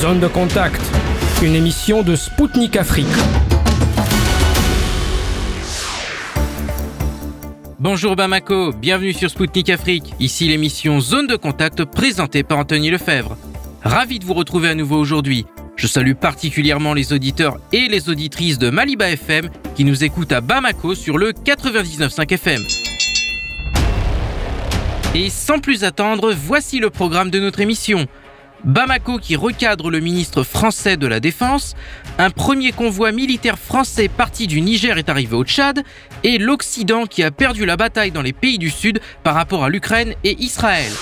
Zone de contact, une émission de Spoutnik Afrique. Bonjour Bamako, bienvenue sur Spoutnik Afrique. Ici l'émission Zone de contact présentée par Anthony Lefebvre. Ravi de vous retrouver à nouveau aujourd'hui. Je salue particulièrement les auditeurs et les auditrices de Maliba FM qui nous écoutent à Bamako sur le 99.5 FM. Et sans plus attendre, voici le programme de notre émission. Bamako qui recadre le ministre français de la Défense, un premier convoi militaire français parti du Niger est arrivé au Tchad, et l'Occident qui a perdu la bataille dans les pays du Sud par rapport à l'Ukraine et Israël.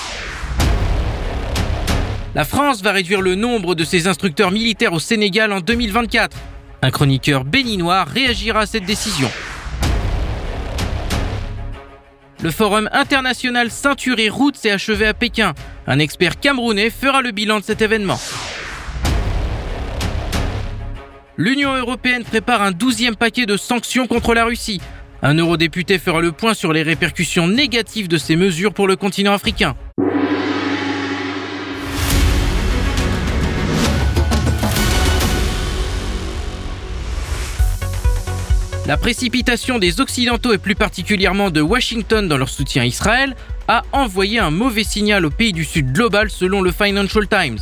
La France va réduire le nombre de ses instructeurs militaires au Sénégal en 2024. Un chroniqueur béninois réagira à cette décision. Le forum international Ceinture et Route s'est achevé à Pékin. Un expert camerounais fera le bilan de cet événement. L'Union européenne prépare un douzième paquet de sanctions contre la Russie. Un eurodéputé fera le point sur les répercussions négatives de ces mesures pour le continent africain. La précipitation des Occidentaux et plus particulièrement de Washington dans leur soutien à Israël a envoyé un mauvais signal au pays du Sud global selon le Financial Times.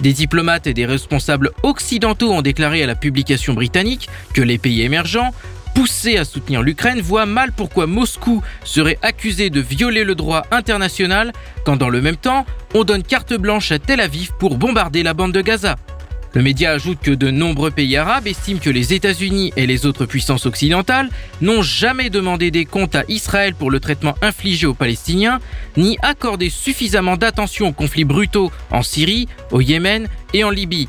Des diplomates et des responsables occidentaux ont déclaré à la publication britannique que les pays émergents, poussés à soutenir l'Ukraine, voient mal pourquoi Moscou serait accusé de violer le droit international quand dans le même temps on donne carte blanche à Tel Aviv pour bombarder la bande de Gaza. Le média ajoute que de nombreux pays arabes estiment que les États-Unis et les autres puissances occidentales n'ont jamais demandé des comptes à Israël pour le traitement infligé aux Palestiniens, ni accordé suffisamment d'attention aux conflits brutaux en Syrie, au Yémen et en Libye.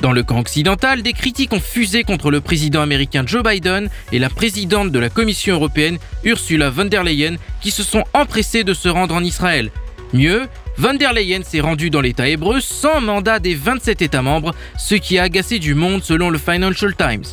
Dans le camp occidental, des critiques ont fusé contre le président américain Joe Biden et la présidente de la Commission européenne, Ursula von der Leyen, qui se sont empressés de se rendre en Israël. Mieux, Van der Leyen s'est rendu dans l'État hébreu sans mandat des 27 États membres, ce qui a agacé du monde selon le Financial Times.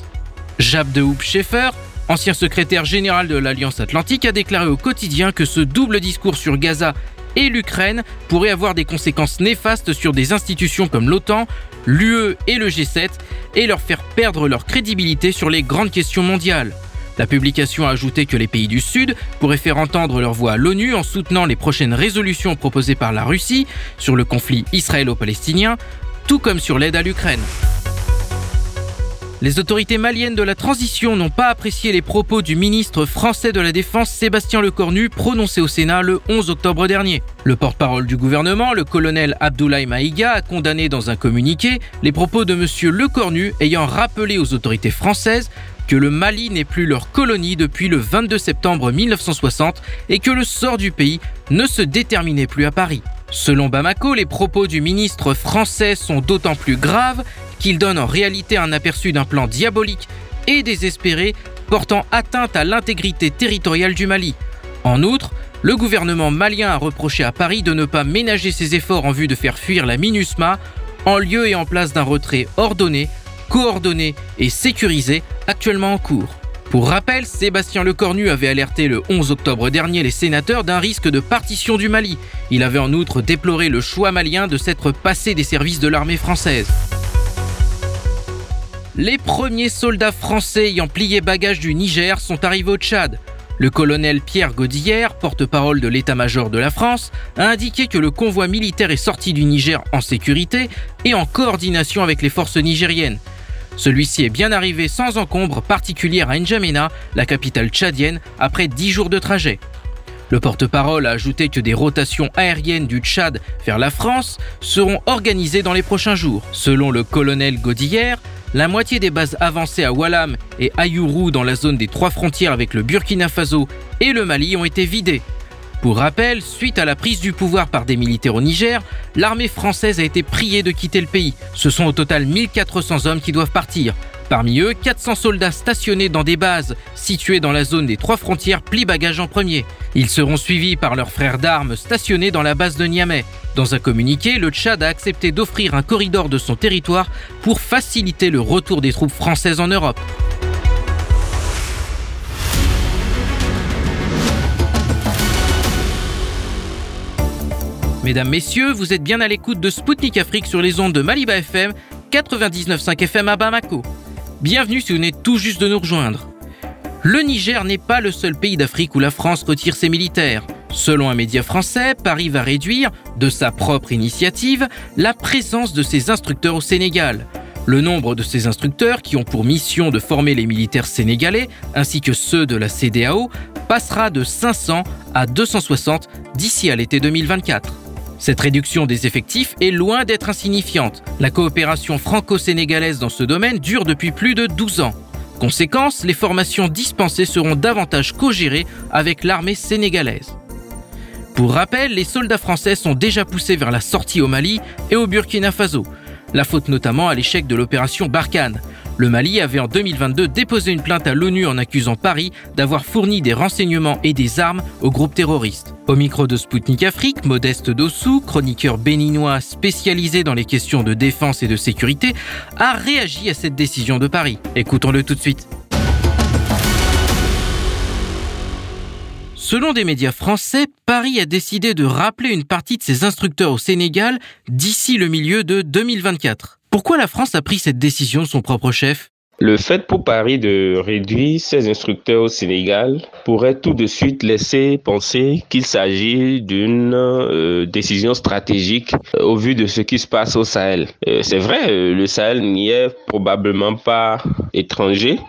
Jab de Hoop Schaeffer, ancien secrétaire général de l'Alliance Atlantique, a déclaré au quotidien que ce double discours sur Gaza et l'Ukraine pourrait avoir des conséquences néfastes sur des institutions comme l'OTAN, l'UE et le G7 et leur faire perdre leur crédibilité sur les grandes questions mondiales. La publication a ajouté que les pays du Sud pourraient faire entendre leur voix à l'ONU en soutenant les prochaines résolutions proposées par la Russie sur le conflit israélo-palestinien, tout comme sur l'aide à l'Ukraine. Les autorités maliennes de la transition n'ont pas apprécié les propos du ministre français de la Défense Sébastien Lecornu prononcés au Sénat le 11 octobre dernier. Le porte-parole du gouvernement, le colonel Abdoulaye Maïga, a condamné dans un communiqué les propos de M. Lecornu ayant rappelé aux autorités françaises que le Mali n'est plus leur colonie depuis le 22 septembre 1960 et que le sort du pays ne se déterminait plus à Paris. Selon Bamako, les propos du ministre français sont d'autant plus graves qu'ils donnent en réalité un aperçu d'un plan diabolique et désespéré portant atteinte à l'intégrité territoriale du Mali. En outre, le gouvernement malien a reproché à Paris de ne pas ménager ses efforts en vue de faire fuir la MINUSMA en lieu et en place d'un retrait ordonné coordonné et sécurisé actuellement en cours. Pour rappel, Sébastien Lecornu avait alerté le 11 octobre dernier les sénateurs d'un risque de partition du Mali. Il avait en outre déploré le choix malien de s'être passé des services de l'armée française. Les premiers soldats français ayant plié bagages du Niger sont arrivés au Tchad. Le colonel Pierre Godillère, porte-parole de l'état-major de la France, a indiqué que le convoi militaire est sorti du Niger en sécurité et en coordination avec les forces nigériennes. Celui-ci est bien arrivé sans encombre particulière à N'Djamena, la capitale tchadienne, après 10 jours de trajet. Le porte-parole a ajouté que des rotations aériennes du Tchad vers la France seront organisées dans les prochains jours. Selon le colonel Godillère, la moitié des bases avancées à Walam et Ayourou dans la zone des trois frontières avec le Burkina Faso et le Mali ont été vidées. Pour rappel, suite à la prise du pouvoir par des militaires au Niger, l'armée française a été priée de quitter le pays. Ce sont au total 1400 hommes qui doivent partir. Parmi eux, 400 soldats stationnés dans des bases situées dans la zone des trois frontières plient bagages en premier. Ils seront suivis par leurs frères d'armes stationnés dans la base de Niamey. Dans un communiqué, le Tchad a accepté d'offrir un corridor de son territoire pour faciliter le retour des troupes françaises en Europe. Mesdames, Messieurs, vous êtes bien à l'écoute de Spoutnik Afrique sur les ondes de Maliba FM, 99.5 FM à Bamako. Bienvenue si vous venez tout juste de nous rejoindre. Le Niger n'est pas le seul pays d'Afrique où la France retire ses militaires. Selon un média français, Paris va réduire, de sa propre initiative, la présence de ses instructeurs au Sénégal. Le nombre de ces instructeurs qui ont pour mission de former les militaires sénégalais, ainsi que ceux de la CDAO, passera de 500 à 260 d'ici à l'été 2024. Cette réduction des effectifs est loin d'être insignifiante. La coopération franco-sénégalaise dans ce domaine dure depuis plus de 12 ans. Conséquence, les formations dispensées seront davantage co-gérées avec l'armée sénégalaise. Pour rappel, les soldats français sont déjà poussés vers la sortie au Mali et au Burkina Faso. La faute notamment à l'échec de l'opération Barkhane. Le Mali avait en 2022 déposé une plainte à l'ONU en accusant Paris d'avoir fourni des renseignements et des armes au groupe terroriste. Au micro de Spoutnik Afrique, Modeste Dossou, chroniqueur béninois spécialisé dans les questions de défense et de sécurité, a réagi à cette décision de Paris. Écoutons-le tout de suite. Selon des médias français, Paris a décidé de rappeler une partie de ses instructeurs au Sénégal d'ici le milieu de 2024. Pourquoi la France a pris cette décision de son propre chef? Le fait pour Paris de réduire ses instructeurs au Sénégal pourrait tout de suite laisser penser qu'il s'agit d'une euh, décision stratégique euh, au vu de ce qui se passe au Sahel. Euh, c'est vrai, le Sahel n'y est probablement pas étranger.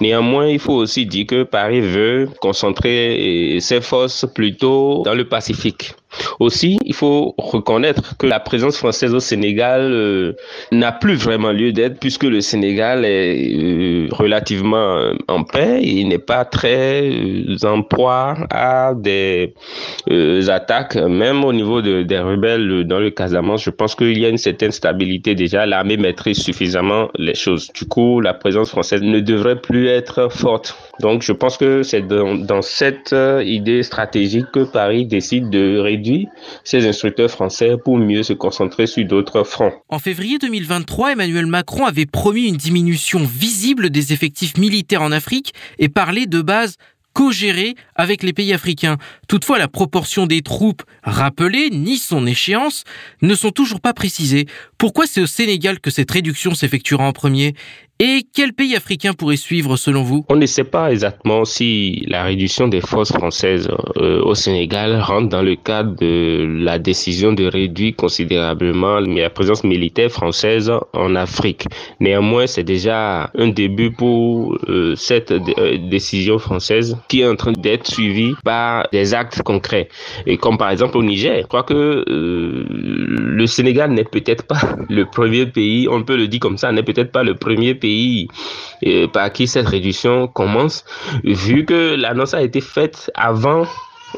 Néanmoins, il faut aussi dire que Paris veut concentrer ses forces plutôt dans le Pacifique. Aussi, il faut reconnaître que la présence française au Sénégal euh, n'a plus vraiment lieu d'être puisque le Sénégal est euh, relativement euh, en paix. Il n'est pas très en proie à des attaques, même au niveau de, des rebelles dans le Casamance. Je pense qu'il y a une certaine stabilité déjà. L'armée maîtrise suffisamment les choses. Du coup, la présence française ne devrait plus être forte. Donc, je pense que c'est dans cette idée stratégique que Paris décide de réduire ses instructeurs français pour mieux se concentrer sur d'autres fronts. En février 2023, Emmanuel Macron avait promis une diminution visible des effectifs militaires en Afrique et parlait de bases co-gérées avec les pays africains. Toutefois, la proportion des troupes rappelées ni son échéance ne sont toujours pas précisées. Pourquoi c'est au Sénégal que cette réduction s'effectuera en premier? Et quel pays africain pourrait suivre selon vous? On ne sait pas exactement si la réduction des forces françaises euh, au Sénégal rentre dans le cadre de la décision de réduire considérablement la présence militaire française en Afrique. Néanmoins, c'est déjà un début pour euh, cette euh, décision française qui est en train d'être suivie par des actes concrets. Et comme par exemple au Niger, je crois que le Sénégal n'est peut-être pas le premier pays, on peut le dire comme ça, n'est peut-être pas le premier pays euh, par qui cette réduction commence, vu que l'annonce a été faite avant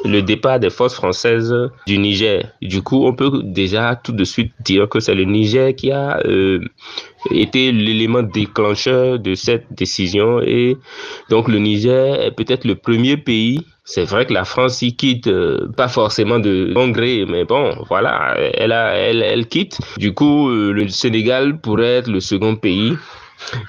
le départ des forces françaises du Niger. Du coup, on peut déjà tout de suite dire que c'est le Niger qui a euh, été l'élément déclencheur de cette décision et donc le Niger est peut-être le premier pays c'est vrai que la France y quitte, euh, pas forcément de bon gré, mais bon, voilà, elle, a, elle, elle quitte. Du coup, le Sénégal pourrait être le second pays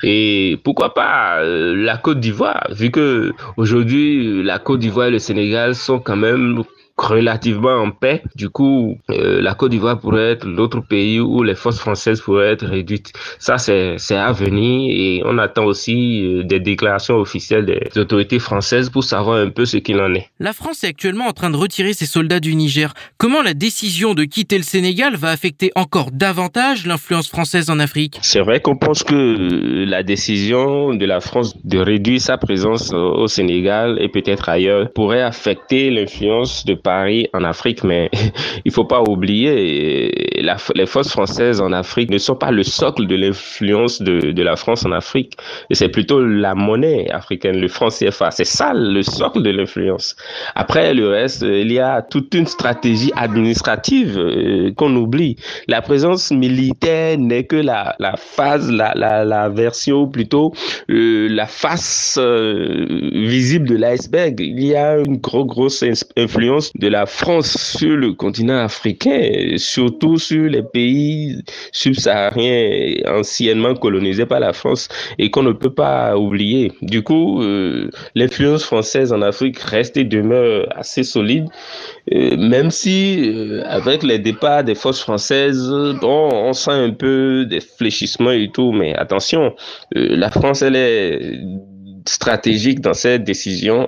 et pourquoi pas euh, la Côte d'Ivoire, vu que aujourd'hui la Côte d'Ivoire et le Sénégal sont quand même relativement en paix. Du coup, euh, la Côte d'Ivoire pourrait être l'autre pays où les forces françaises pourraient être réduites. Ça, c'est à venir et on attend aussi euh, des déclarations officielles des autorités françaises pour savoir un peu ce qu'il en est. La France est actuellement en train de retirer ses soldats du Niger. Comment la décision de quitter le Sénégal va affecter encore davantage l'influence française en Afrique? C'est vrai qu'on pense que la décision de la France de réduire sa présence au Sénégal et peut-être ailleurs pourrait affecter l'influence de Paris en Afrique, mais il faut pas oublier, la, les forces françaises en Afrique ne sont pas le socle de l'influence de, de, la France en Afrique. C'est plutôt la monnaie africaine, le franc CFA. C'est ça le socle de l'influence. Après, le reste, il y a toute une stratégie administrative euh, qu'on oublie. La présence militaire n'est que la, la phase, la, la, la version, plutôt euh, la face euh, visible de l'iceberg. Il y a une grosse, grosse influence de la France sur le continent africain, surtout sur les pays subsahariens anciennement colonisés par la France et qu'on ne peut pas oublier. Du coup, euh, l'influence française en Afrique reste et demeure assez solide, euh, même si euh, avec les départs des forces françaises, bon, on sent un peu des fléchissements et tout, mais attention, la France, elle est stratégique dans cette décision.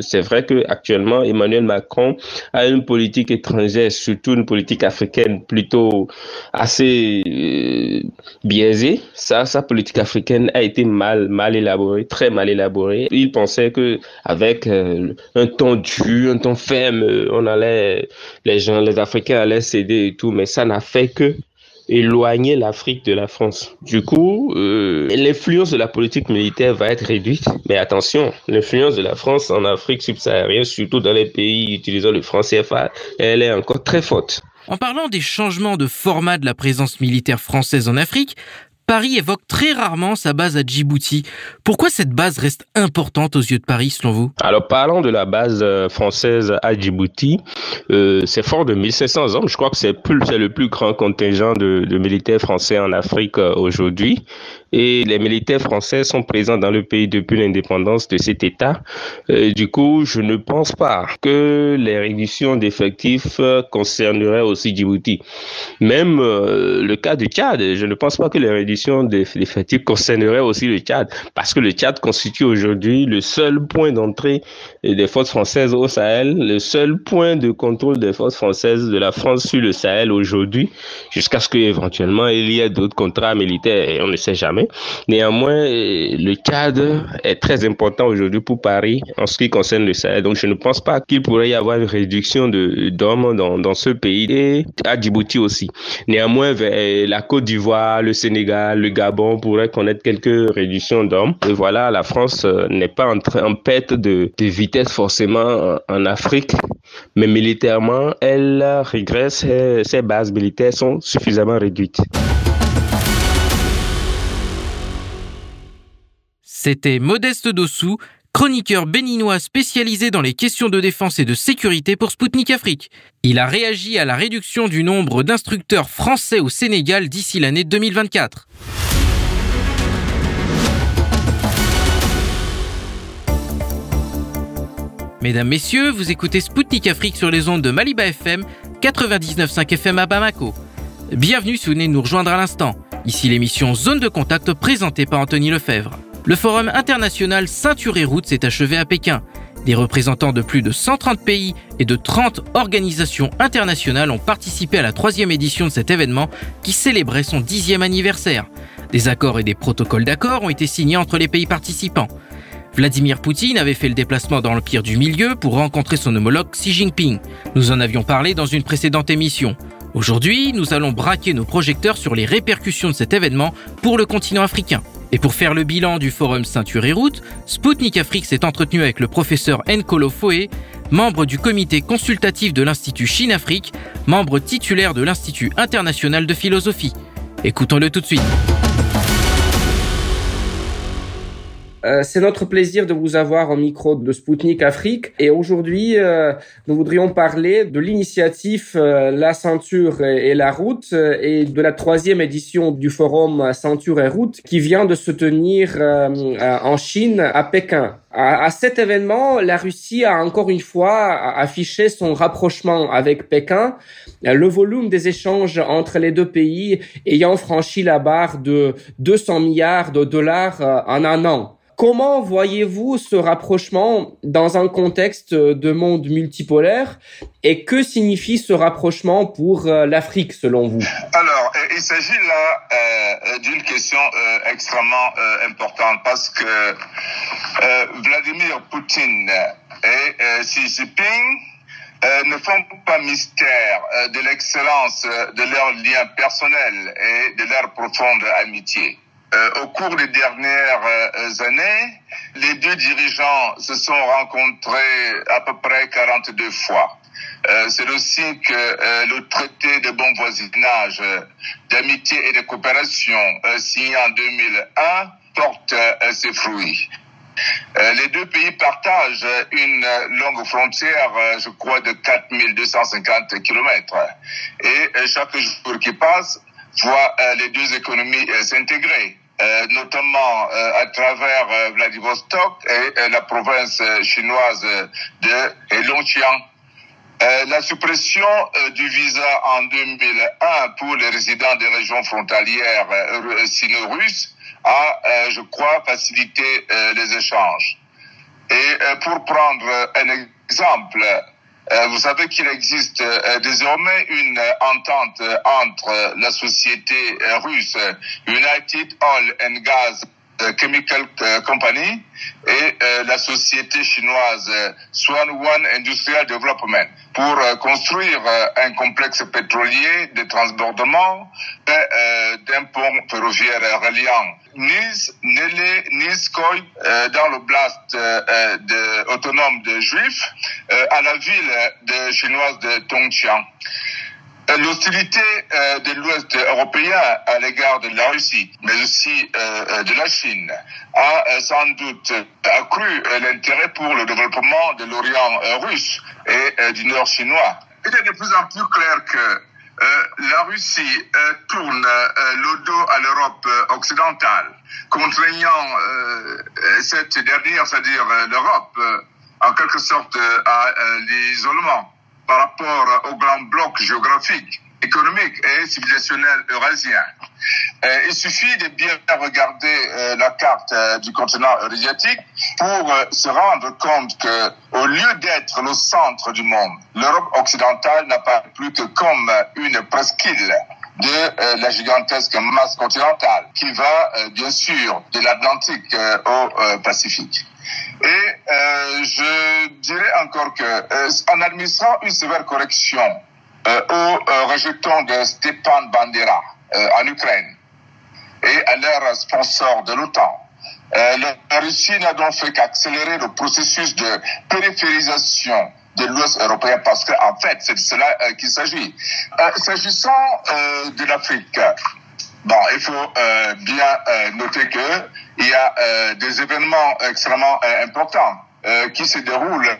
C'est vrai que actuellement Emmanuel Macron a une politique étrangère, surtout une politique africaine plutôt assez euh, biaisée. Ça, sa politique africaine a été mal mal élaborée, très mal élaborée. Il pensait que avec euh, un ton dur, un ton ferme, on allait les gens, les Africains allaient céder et tout, mais ça n'a fait que éloigner l'Afrique de la France. Du coup, euh, l'influence de la politique militaire va être réduite. Mais attention, l'influence de la France en Afrique subsaharienne, surtout dans les pays utilisant le franc CFA, elle est encore très forte. En parlant des changements de format de la présence militaire française en Afrique, Paris évoque très rarement sa base à Djibouti. Pourquoi cette base reste importante aux yeux de Paris, selon vous? Alors, parlons de la base euh, française à Djibouti. Euh, c'est fort de 1500 hommes. Je crois que c'est le plus grand contingent de, de militaires français en Afrique euh, aujourd'hui et les militaires français sont présents dans le pays depuis l'indépendance de cet État. Euh, du coup, je ne pense pas que les réductions d'effectifs euh, concerneraient aussi Djibouti. Même euh, le cas du Tchad, je ne pense pas que les réductions d'effectifs concerneraient aussi le Tchad, parce que le Tchad constitue aujourd'hui le seul point d'entrée des forces françaises au Sahel, le seul point de contrôle des forces françaises de la France sur le Sahel aujourd'hui, jusqu'à ce qu'éventuellement il y ait d'autres contrats militaires, et on ne sait jamais. Néanmoins, le cadre est très important aujourd'hui pour Paris en ce qui concerne le Sahel. Donc, je ne pense pas qu'il pourrait y avoir une réduction d'hommes dans, dans, ce pays et à Djibouti aussi. Néanmoins, vers la Côte d'Ivoire, le Sénégal, le Gabon pourraient connaître quelques réductions d'hommes. Et voilà, la France euh, n'est pas en, en perte de, vitesse forcément en, Afrique, mais militairement, elle régresse, ses bases militaires sont suffisamment réduites. C'était Modeste Dossou, chroniqueur béninois spécialisé dans les questions de défense et de sécurité pour Spoutnik Afrique. Il a réagi à la réduction du nombre d'instructeurs français au Sénégal d'ici l'année 2024. Mesdames, Messieurs, vous écoutez Spoutnik Afrique sur les ondes de Maliba FM, 99.5 FM à Bamako. Bienvenue si vous venez nous rejoindre à l'instant. Ici l'émission Zone de contact présentée par Anthony Lefebvre. Le forum international Ceinture et Route s'est achevé à Pékin. Des représentants de plus de 130 pays et de 30 organisations internationales ont participé à la troisième édition de cet événement qui célébrait son dixième anniversaire. Des accords et des protocoles d'accord ont été signés entre les pays participants. Vladimir Poutine avait fait le déplacement dans l'Empire du Milieu pour rencontrer son homologue Xi Jinping. Nous en avions parlé dans une précédente émission. Aujourd'hui, nous allons braquer nos projecteurs sur les répercussions de cet événement pour le continent africain. Et pour faire le bilan du forum Ceinture et Route, Spoutnik Afrique s'est entretenu avec le professeur Nkolo Foé, membre du comité consultatif de l'Institut Chine-Afrique, membre titulaire de l'Institut international de philosophie. Écoutons-le tout de suite. Euh, c'est notre plaisir de vous avoir au micro de Spoutnik Afrique. Et aujourd'hui, euh, nous voudrions parler de l'initiative euh, La ceinture et, la route et de la troisième édition du forum Ceinture et route qui vient de se tenir en Chine, à Pékin. À, cet événement, la Russie a encore une fois affiché son rapprochement avec Pékin, le volume des échanges entre les deux pays ayant franchi la barre de 200 milliards de dollars en un an. Comment voyez-vous ce rapprochement dans un contexte de monde multipolaire et que signifie ce rapprochement pour euh, l'Afrique selon vous? Alors, euh, il s'agit là euh, d'une question extrêmement importante parce que Vladimir Poutine et Xi Jinping ne font pas mystère de l'excellence de leurs liens personnels et de leur profonde amitié. Euh, au cours des dernières euh, années, les deux dirigeants se sont rencontrés à peu près 42 fois. Euh, c'est aussi que le traité de bon voisinage, d'amitié et de coopération signé en 2001 porte ses fruits. les deux pays partagent une longue frontière, je crois, de 4250 kilomètres. Et chaque jour qui passe voit les deux économies s'intégrer. notamment à travers Vladivostok et la province chinoise de Longqiang. Euh, la suppression euh, du visa en 2001 pour les résidents des régions frontalières euh, sino-russes a, je crois, facilité les échanges. Et pour prendre un exemple, vous savez qu'il existe désormais une entente entre la société russe United Oil and Gas Chemical Company et la société chinoise Swan One Industrial Development pour euh, construire euh, un complexe pétrolier de transbordement euh, d'un pont ferroviaire reliant Nice, Nele, Niskoy, dans l'oblast autonome de Juifs, à la ville chinoise de Tongjiang. L'hostilité de l'Ouest européen à l'égard de la Russie, mais aussi de la Chine, a sans doute accru l'intérêt pour le développement de l'Orient russe et euh, du nord chinois. Il est de plus en plus clair que euh, la Russie euh, tourne le dos à l'Europe occidentale, contraignant cette dernière, c'est-à-dire l'Europe, en quelque sorte à l'isolement par rapport au grand bloc géographique, économique et civilisationnel eurasien. Euh, il suffit de bien regarder euh, la carte euh, du continent asiatique pour se rendre compte que, au lieu d'être le centre du monde, l'Europe occidentale n'apparaît plus que comme une presqu'île de la gigantesque masse continentale qui va bien sûr de l'Atlantique au Pacifique. Et je dirais encore que en administrant une sévère correction au rejeton de Stepan Bandera en Ukraine, et à leur sponsor de l'OTAN. Euh, la Russie n'a donc fait qu'accélérer le processus de périphérisation de l'Ouest européen parce qu'en en fait, c'est de cela euh, qu'il s'agit. Euh, S'agissant euh, de l'Afrique, bon, il faut euh, bien euh, noter que il y a des événements extrêmement importants qui se déroulent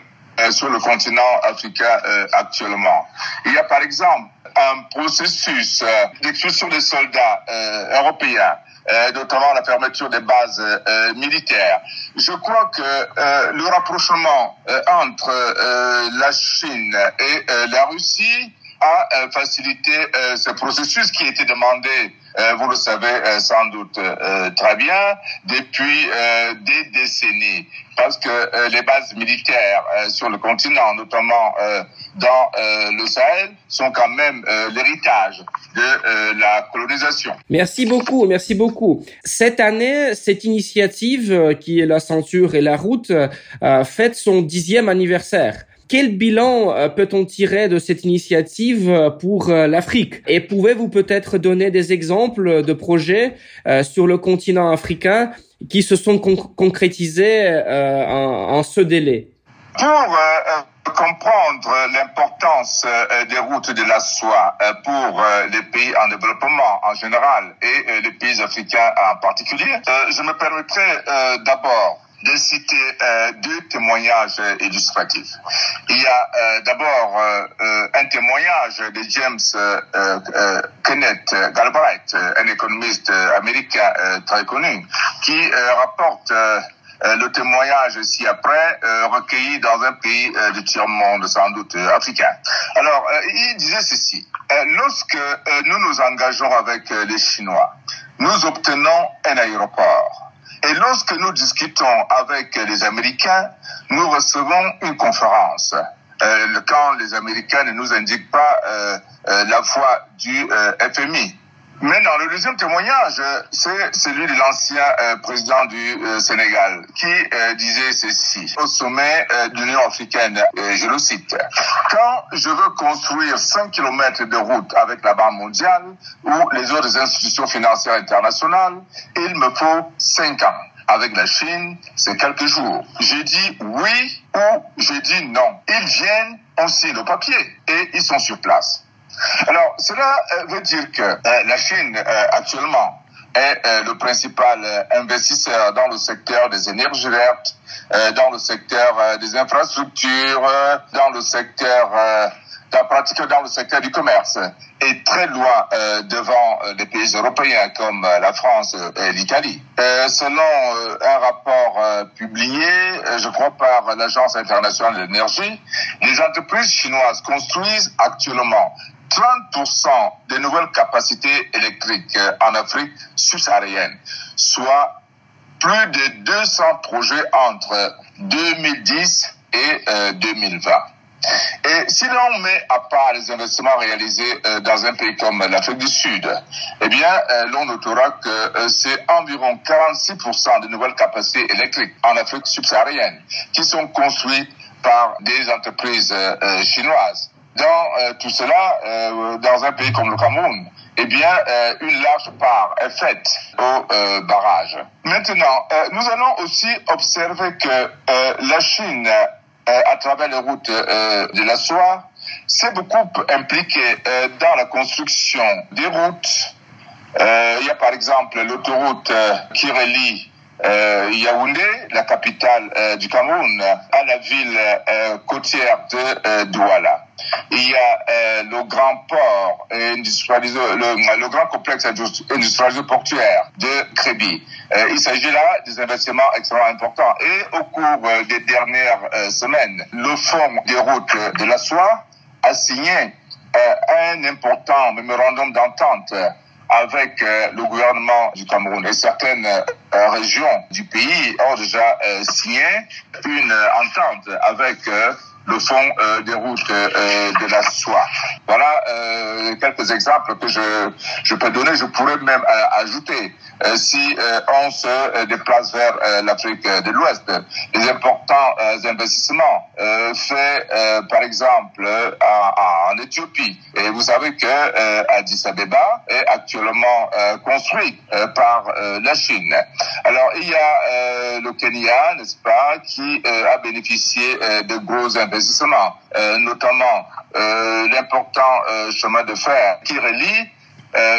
sur le continent africain actuellement. Il y a par exemple un processus euh, d'expulsion des soldats euh, européens, euh, notamment la fermeture des bases militaires. Je crois que le rapprochement entre la Chine et la Russie a facilité ce processus qui été demandé vous le savez sans doute très bien, depuis des décennies. Parce que les bases militaires sur le continent, notamment dans euh, le Sahel sont quand même euh, l'héritage de euh, la colonisation. Merci beaucoup, merci beaucoup. Cette année, cette initiative qui est la ceinture et la route fête son dixième anniversaire. Quel bilan peut-on tirer de cette initiative pour l'Afrique? Et pouvez-vous peut-être donner des exemples de projets sur le continent africain qui se sont concrétisés en, ce délai? Pour comprendre l'importance euh, des routes de la soie euh, pour euh, les pays en développement en général et les pays africains en particulier, je me permettrai d'abord de citer deux témoignages illustratifs. Il y a d'abord un témoignage de James Kenneth Galbraith, un économiste américain très connu, qui rapporte euh, le témoignage ci-après euh, recueilli dans un pays euh, du tiers-monde, sans doute africain. Alors, il disait ceci. lorsque nous nous engageons avec les Chinois, nous obtenons un aéroport. Et lorsque nous discutons avec les Américains, nous recevons une conférence. quand les Américains ne nous indiquent pas la voie du FMI. Maintenant, le deuxième témoignage, c'est celui de l'ancien euh, président du euh, Sénégal qui euh, disait ceci au sommet de l'Union africaine, je le cite, Quand je veux construire 5 km de route avec la Banque mondiale ou les autres institutions financières internationales, il me faut 5 ans. Avec la Chine, c'est quelques jours. J'ai dit oui ou j'ai dit non. Ils viennent, on signe le papier et ils sont sur place. Alors, cela euh, veut dire que euh, la Chine, euh, actuellement, est le principal investisseur dans le secteur des énergies vertes, dans le secteur des infrastructures, dans le secteur pratiquement dans le secteur du commerce est très loin euh, devant euh, les pays européens comme euh, la France et l'Italie. selon un rapport publié, je crois par l'Agence internationale de l'énergie, les entreprises chinoises construisent actuellement 30% des nouvelles capacités électriques en Afrique subsaharienne, soit plus de 200 projets entre 2010 et 2020. Et si l'on met à part les investissements réalisés euh, dans un pays comme l'Afrique du Sud, eh bien, euh, l'on notera que euh, c'est environ 46% de nouvelles capacités électriques en Afrique subsaharienne qui sont construites par des entreprises chinoises. Dans tout cela, dans un pays comme le Cameroun, eh bien, une large part est faite au barrage. Maintenant, nous allons aussi observer que la Chine euh, à travers les routes euh, de la soie, s'est beaucoup impliqué euh, dans la construction des routes. il y a par exemple l'autoroute qui relie Yaoundé, la capitale du Cameroun, à la ville côtière de Douala. Il y a le grand port industrialisé, le, grand complexe industrialisé portuaire de Créby. Euh, il s'agit là des investissements extrêmement importants. Et au cours euh, des dernières euh, semaines, le Fonds des routes de la soie a signé un important mémorandum d'entente avec le gouvernement du Cameroun et certaines régions du pays ont déjà signé une entente avec le fond euh, des routes euh, de la soie. Voilà euh, quelques exemples que je, je peux donner. Je pourrais même ajouter, si on se déplace vers l'Afrique de l'Ouest, les importants investissements faits, par exemple, en, Éthiopie. Et vous savez que Addis Abeba est actuellement construit par la Chine. Alors, il y a le Kenya, n'est-ce pas, qui a bénéficié de gros investissements euh, notamment euh, l'important euh, chemin de fer qui relie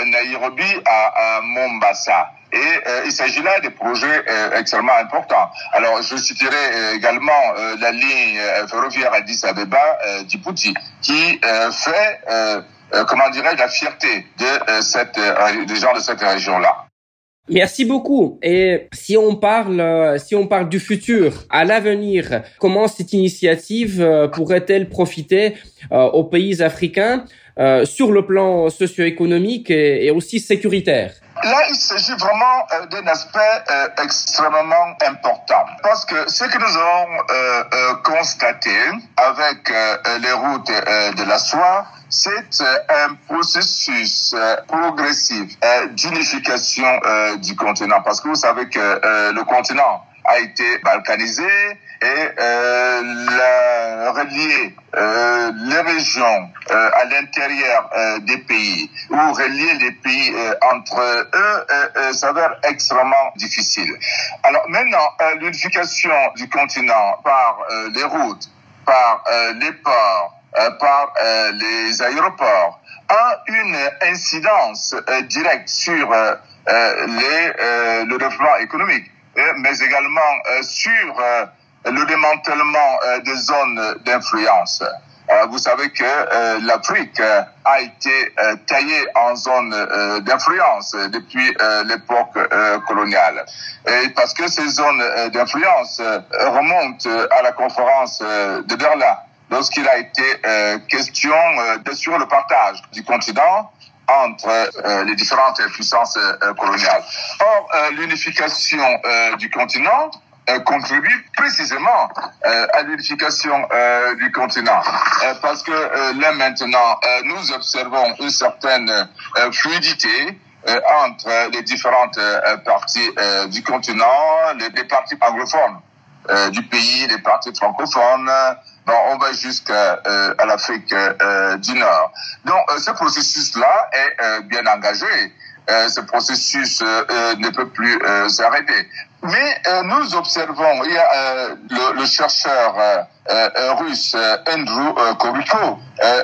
Nairobi à, Mombasa. Et il s'agit là des projets extrêmement importants. Alors, je citerai également la ligne ferroviaire Addis Abeba Djibouti, qui fait, comment dirais-je, la fierté de cette, des gens de cette région-là. Merci beaucoup. Et si on parle, si on parle du futur, à l'avenir, comment cette initiative euh, pourrait-elle profiter euh, aux pays africains euh, sur le plan socio-économique et, aussi sécuritaire? Là, il s'agit vraiment d'un aspect extrêmement important parce que ce que nous avons constaté avec les routes de la soie, c'est euh, un processus euh, progressif euh, d'unification du continent parce que vous savez que le continent a été balkanisé et euh, relier les régions à l'intérieur des pays ou relier les pays entre eux s'avère extrêmement difficile. Alors maintenant, l'unification du continent par les routes, par les ports, par euh, les aéroports a une incidence euh, directe sur les, le développement économique, mais également sur le démantèlement des zones d'influence. vous savez que l'Afrique a été taillée en zone d'influence depuis l'époque coloniale. Et parce que ces zones d'influence remontent à la conférence de Berlin lorsqu'il a été euh, question euh, sur le partage du continent entre euh, les différentes puissances euh, coloniales. Or, euh, l'unification du continent contribue précisément à l'unification du continent. parce que là maintenant, nous observons une certaine fluidité entre les différentes parties du continent, les, les parties anglophones du pays, les parties francophones, on va jusqu'à euh, l'Afrique euh, du Nord. Donc, euh, ce processus-là est bien engagé. ce processus ne peut plus s'arrêter. Mais nous observons, il y a le, chercheur russe Andrew Koriko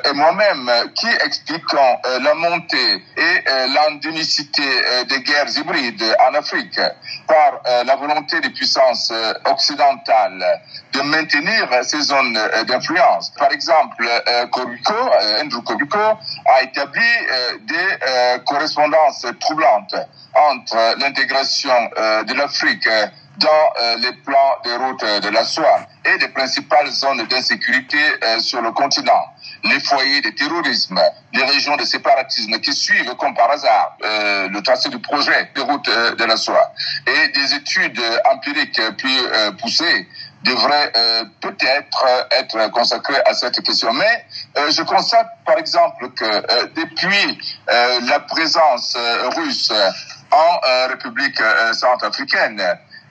et moi-même qui expliquons la montée et l'endémicité des guerres hybrides en Afrique par la volonté des puissances occidentales de maintenir ces zones d'influence. Par exemple, Koriko, Andrew Koriko a établi des correspondances troublantes entre l'intégration de l'Afrique dans euh, les plans de route de la soie et des principales zones d'insécurité euh, sur le continent, les foyers de terrorisme, les régions de séparatisme qui suivent comme par hasard euh, le tracé du projet de route de la soie et des études empiriques plus poussées devraient peut-être être consacrées à cette question. Mais je constate par exemple que depuis la présence russe en République centrafricaine,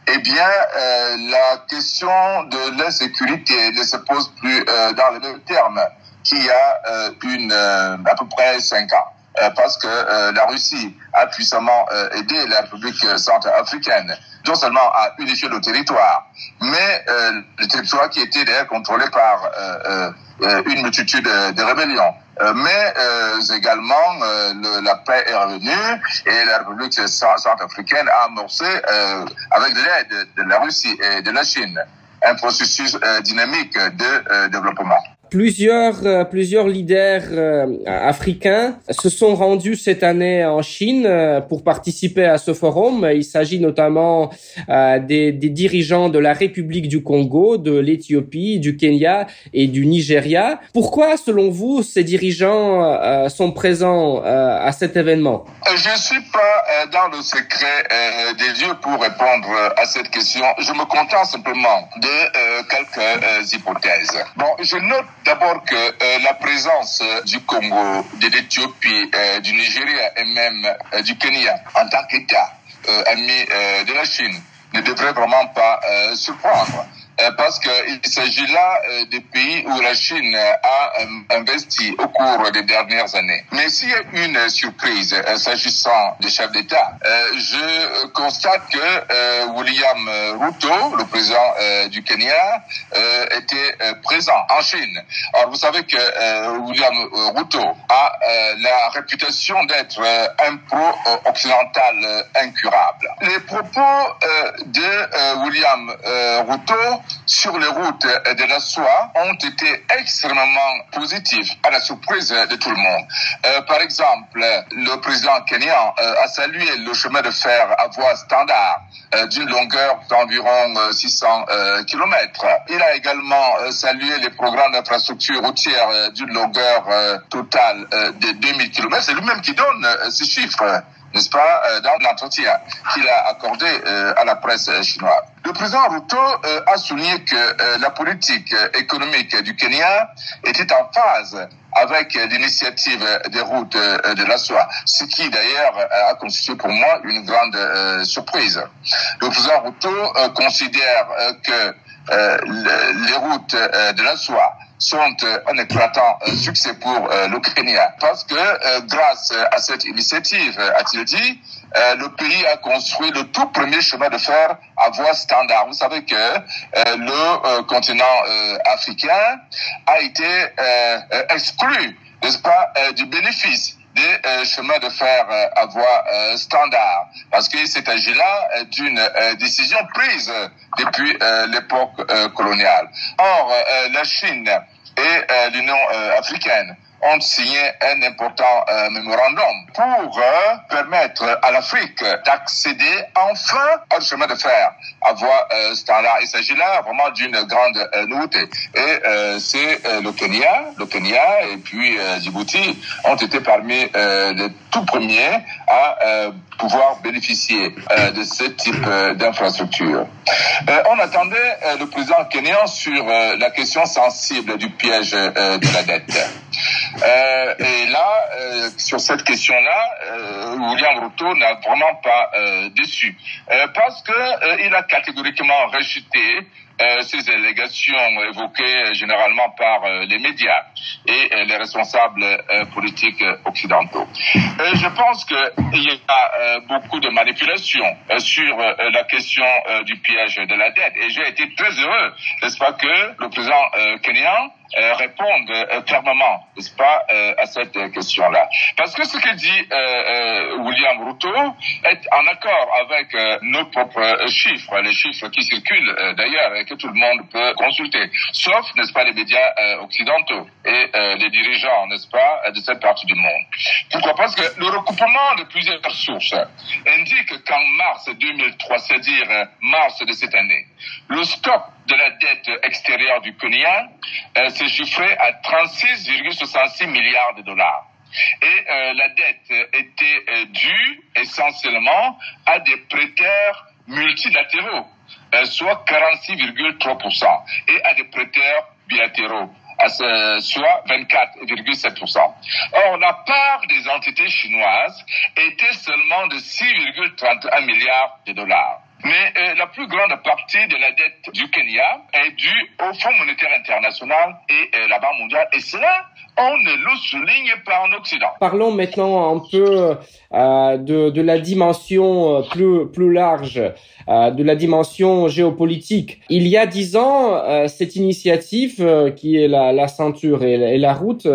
eh bien, euh, la question de l'insécurité ne se pose plus euh, dans les mêmes termes qu'il y a euh, à peu près cinq ans. parce que la Russie a puissamment aidé la République centrafricaine, non seulement à unifier le territoire, mais le territoire qui était d'ailleurs contrôlé par une multitude de rébellions. Euh, mais euh, également euh, la paix est revenue et la République centrafricaine a amorcé avec l'aide de la Russie et de la Chine un processus dynamique de développement. Plusieurs, euh, plusieurs leaders euh, africains se sont rendus cette année en Chine euh, pour participer à ce forum. Il s'agit notamment des, des, dirigeants de la République du Congo, de l'Éthiopie, du Kenya et du Nigeria. Pourquoi, selon vous, ces dirigeants sont présents à cet événement? Je ne suis pas dans le secret des yeux pour répondre à cette question. Je me contente simplement de quelques hypothèses. Bon, je note D'abord que euh, la présence euh, du Congo, de l'Éthiopie, euh, du Nigeria et même du Kenya en tant qu'État ami de la Chine ne devrait vraiment pas surprendre. Euh, parce qu'il s'agit là euh, des pays où la Chine a euh, investi au cours des dernières années. Mais s'il y a une surprise s'agissant des chefs d'État, je constate que William Ruto, le président du Kenya, était présent en Chine. Alors vous savez que William Ruto a la réputation d'être un pro-occidental incurable. Les propos de William Ruto sur les routes de la soie ont été extrêmement positifs à la surprise de tout le monde. Euh, par exemple, le président kenyan euh, a salué le chemin de fer à voie standard euh, d'une longueur d'environ 600 km. Il a également salué les programmes d'infrastructure routière d'une longueur totale de 2000 km. C'est lui-même qui donne ces chiffres n'est-ce pas, euh, dans l'entretien qu'il a accordé euh, à la presse chinoise. Le président Ruto euh, a souligné que la politique économique du Kenya était en phase avec l'initiative des routes de la soie, ce qui d'ailleurs a constitué pour moi une grande surprise. Le président Ruto considère que les routes de la soie sont euh, un éclatant euh, succès pour euh, Kenya. Parce que grâce à cette initiative, a-t-il dit, le pays a construit le tout premier chemin de fer à voie standard. Vous savez que le continent africain a été exclu, n'est-ce pas, du bénéfice des chemins de fer à voie standard. Parce qu'il s'agit là d'une décision prise depuis l'époque coloniale. Or, la Chine et euh, l'Union euh, africaine ont signé un important euh, mémorandum pour euh, permettre à l'Afrique d'accéder enfin au chemin de fer à voie euh, standard. Il s'agit là vraiment d'une grande nouveauté. Et c'est le Kenya, le Kenya et puis Djibouti ont été parmi les tout premiers à pouvoir bénéficier de ce type d'infrastructure. on attendait le président kenyan sur la question sensible du piège de la dette. Euh, et là, euh, sur cette question-là, euh, William Ruto n'a vraiment pas déçu, parce que il a catégoriquement rejeté ces allégations évoquées généralement par les médias et les responsables politiques occidentaux. je pense qu'il y a beaucoup de manipulations sur la question du piège de la dette et j'ai été très heureux, n'est-ce pas, que le président kenyan euh, répondre euh, fermement, n'est-ce pas, euh, à cette question-là. Parce que ce que dit William Ruto est en accord avec nos propres chiffres, les chiffres qui circulent d'ailleurs et que tout le monde peut consulter, sauf, n'est-ce pas, les médias occidentaux et les dirigeants, n'est-ce pas, de cette partie du monde. Pourquoi? Parce que le recoupement de plusieurs sources indique qu'en mars 2003, c'est-à-dire mars de cette année, le stock de la dette extérieure du Kenya euh, s'est chiffré à 36,66 milliards de dollars. Et euh, la dette était euh, due essentiellement à des prêteurs multilatéraux, soit 46,3%, et à des prêteurs bilatéraux, soit 24,7%. Or, la part des entités chinoises était seulement de 6,31 milliards de dollars. Mais euh, la plus grande partie de la dette du Kenya est due au Fonds monétaire international et euh, la Banque mondiale. Et cela, on ne le souligne pas en Occident. Parlons maintenant un peu euh, de, de, la dimension euh, plus, plus large, euh, de la dimension géopolitique. Il y a dix ans, euh, cette initiative qui est la, la ceinture et, et la route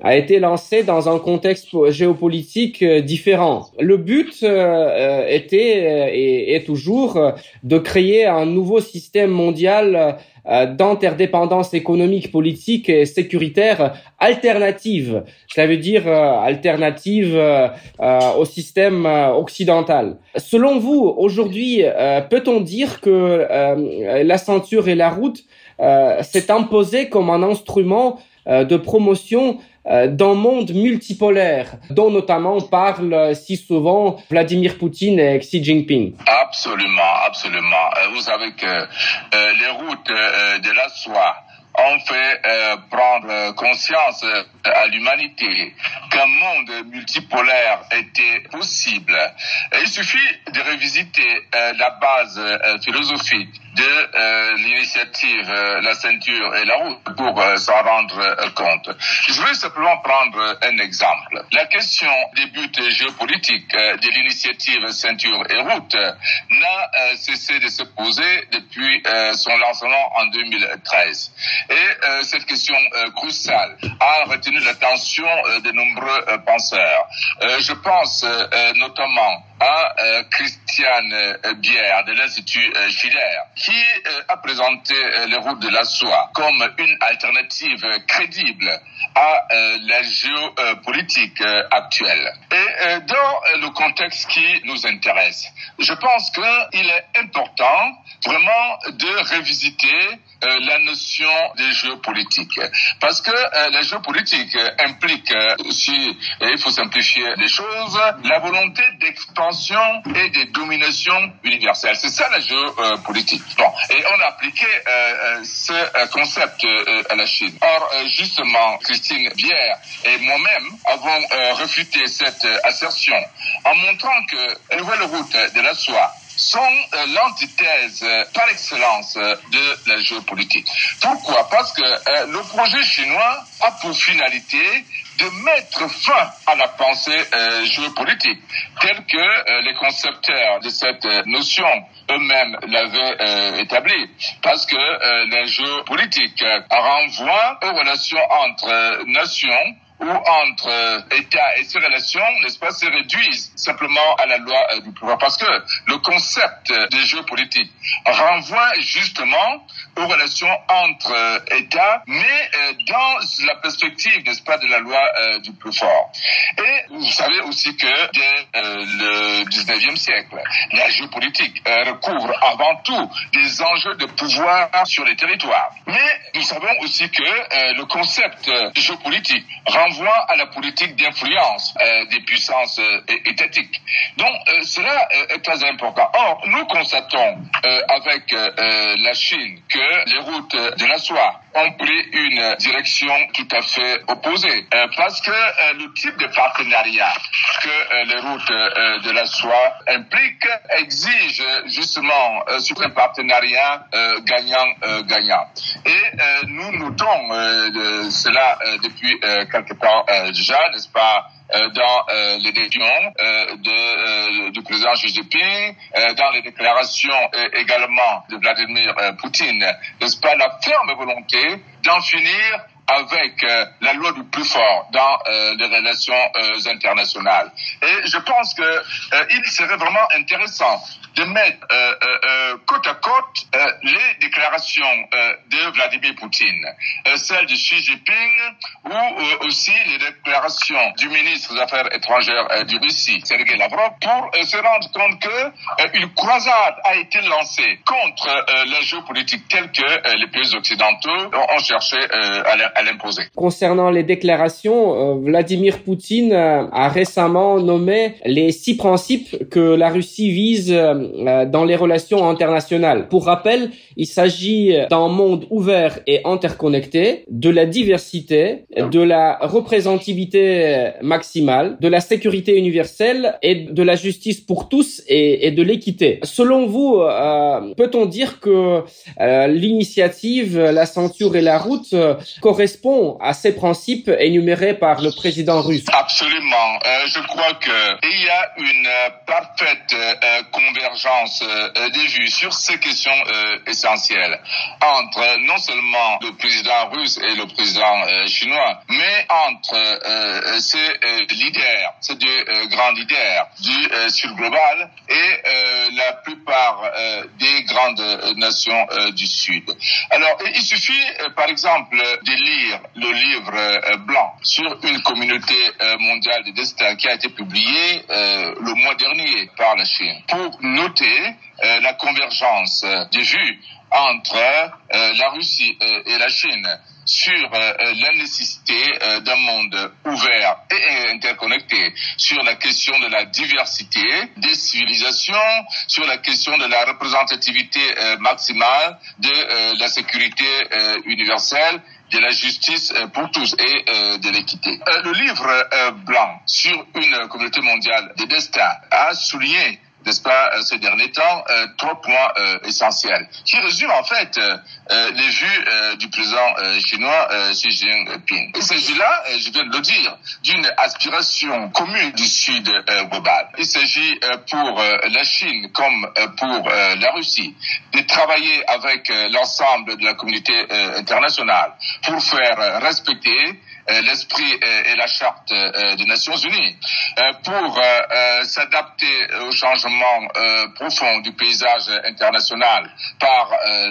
a été lancé dans un contexte géopolitique euh, différent. Le but euh, euh, était et est toujours de créer un nouveau système mondial d'interdépendance économique, politique et sécuritaire alternative. Cela veut dire alternative au système occidental. Selon vous, aujourd'hui, peut-on dire que la ceinture et la route s'est imposé comme un instrument de promotion euh, d'un monde multipolaire, dont notamment parlent si souvent Vladimir Poutine et Xi Jinping. Absolument, absolument. Euh, vous savez que euh, les routes de la soie ont fait prendre conscience à l'humanité qu'un monde multipolaire était possible. il suffit de revisiter la base philosophique de euh, l'initiative euh, La ceinture et la route pour euh, s'en rendre compte. Je vais simplement prendre un exemple. La question des buts géopolitiques de l'initiative ceinture et route n'a cessé de se poser depuis son lancement en 2013. Et cette question cruciale a retenu l'attention de nombreux penseurs. je pense notamment à Christiane Bière de l'Institut Schiller qui euh, a présenté euh, les routes de la soie comme une alternative crédible à euh, la géopolitique actuelle. Et dans le contexte qui nous intéresse, je pense qu'il est important vraiment de révisiter la notion des jeux politiques. Parce que euh, les jeux politiques impliquent aussi, et il faut simplifier les choses, la volonté d'expansion et de domination universelle. C'est ça les jeux politique. Bon, et on a appliqué euh, ce concept à la Chine. Or, justement, Christine Bière et moi-même avons refuté cette assertion en montrant que la nouvelle route de la soie sont euh, l'antithèse euh, par excellence euh, de la géopolitique. Pourquoi? Parce que le projet chinois a pour finalité de mettre fin à la pensée géopolitique, telle que les concepteurs de cette notion eux-mêmes l'avaient établie. Parce que la géopolitique renvoie aux relations entre nations ou entre euh, État et ses relations, n'est-ce pas, se réduisent simplement à la loi euh, du pouvoir. Parce que le concept des jeux politiques renvoie justement aux relations entre euh, États, mais dans la perspective, n'est-ce pas, de la loi du plus fort. Et vous savez aussi que dès le 19e siècle, la géopolitique recouvre avant tout des enjeux de pouvoir sur les territoires. Mais nous savons aussi que le concept de géopolitique renvoie à la politique d'influence euh, des puissances euh, étatiques. Donc, euh, cela est très important. Or, nous constatons avec la Chine que les routes de la soie ont pris une direction tout à fait opposée. parce que le type de partenariat que les routes de la soie impliquent exige justement sur un partenariat gagnant-gagnant. Et nous notons cela depuis quelque temps déjà, n'est-ce pas euh, dans euh, les décisions euh, de, du président Xi Jinping, dans les déclarations également de Vladimir Poutine, n'est-ce pas la ferme volonté d'en finir avec la loi du plus fort dans les relations internationales. Et je pense que il serait vraiment intéressant de mettre euh, euh, euh, côte à côte les déclarations de Vladimir Poutine, celles de Xi Jinping ou aussi les déclarations du ministre des Affaires étrangères du Russie, Sergei Lavrov, pour se rendre compte que une croisade a été lancée contre la géopolitique telle que les pays occidentaux ont cherché à Concernant les déclarations, Vladimir Poutine a récemment nommé les six principes que la Russie vise euh, dans les relations internationales. Pour rappel, il s'agit d'un monde ouvert et interconnecté, de la diversité, de la représentativité maximale, de la sécurité universelle et de la justice pour tous et, de l'équité. Selon vous, euh, peut-on dire que euh, l'initiative La ceinture et la route correspond à ces principes énumérés par le président russe Absolument. je crois qu'il y a une parfaite convergence euh, des vues sur ces questions euh, essentielles entre non seulement le président russe et le président euh, chinois, mais entre ces leaders, ces deux grands leaders du Sud global et la plupart des grandes nations du Sud. Alors, il suffit, par exemple, de lire le livre blanc sur une communauté mondiale de destin qui a été publié le mois dernier par la Chine. Pour noter euh, la convergence des vues entre euh, la Russie euh, et la Chine sur la nécessité d'un monde ouvert et interconnecté, sur la question de la diversité des civilisations, sur la question de la représentativité maximale de la sécurité universelle de la justice pour tous et de l'équité. le livre blanc sur une communauté mondiale de destin a souligné n'est-ce pas, euh, ces derniers temps, euh, trois points euh, essentiels qui résument en fait les vues du président chinois Xi Jinping. Il s'agit là, je viens de le dire, d'une aspiration commune du Sud global. Il s'agit pour la Chine comme pour la Russie de travailler avec l'ensemble de la communauté internationale pour faire respecter l'esprit et la charte euh, des Nations Unies euh, pour s'adapter au changement profond du paysage international par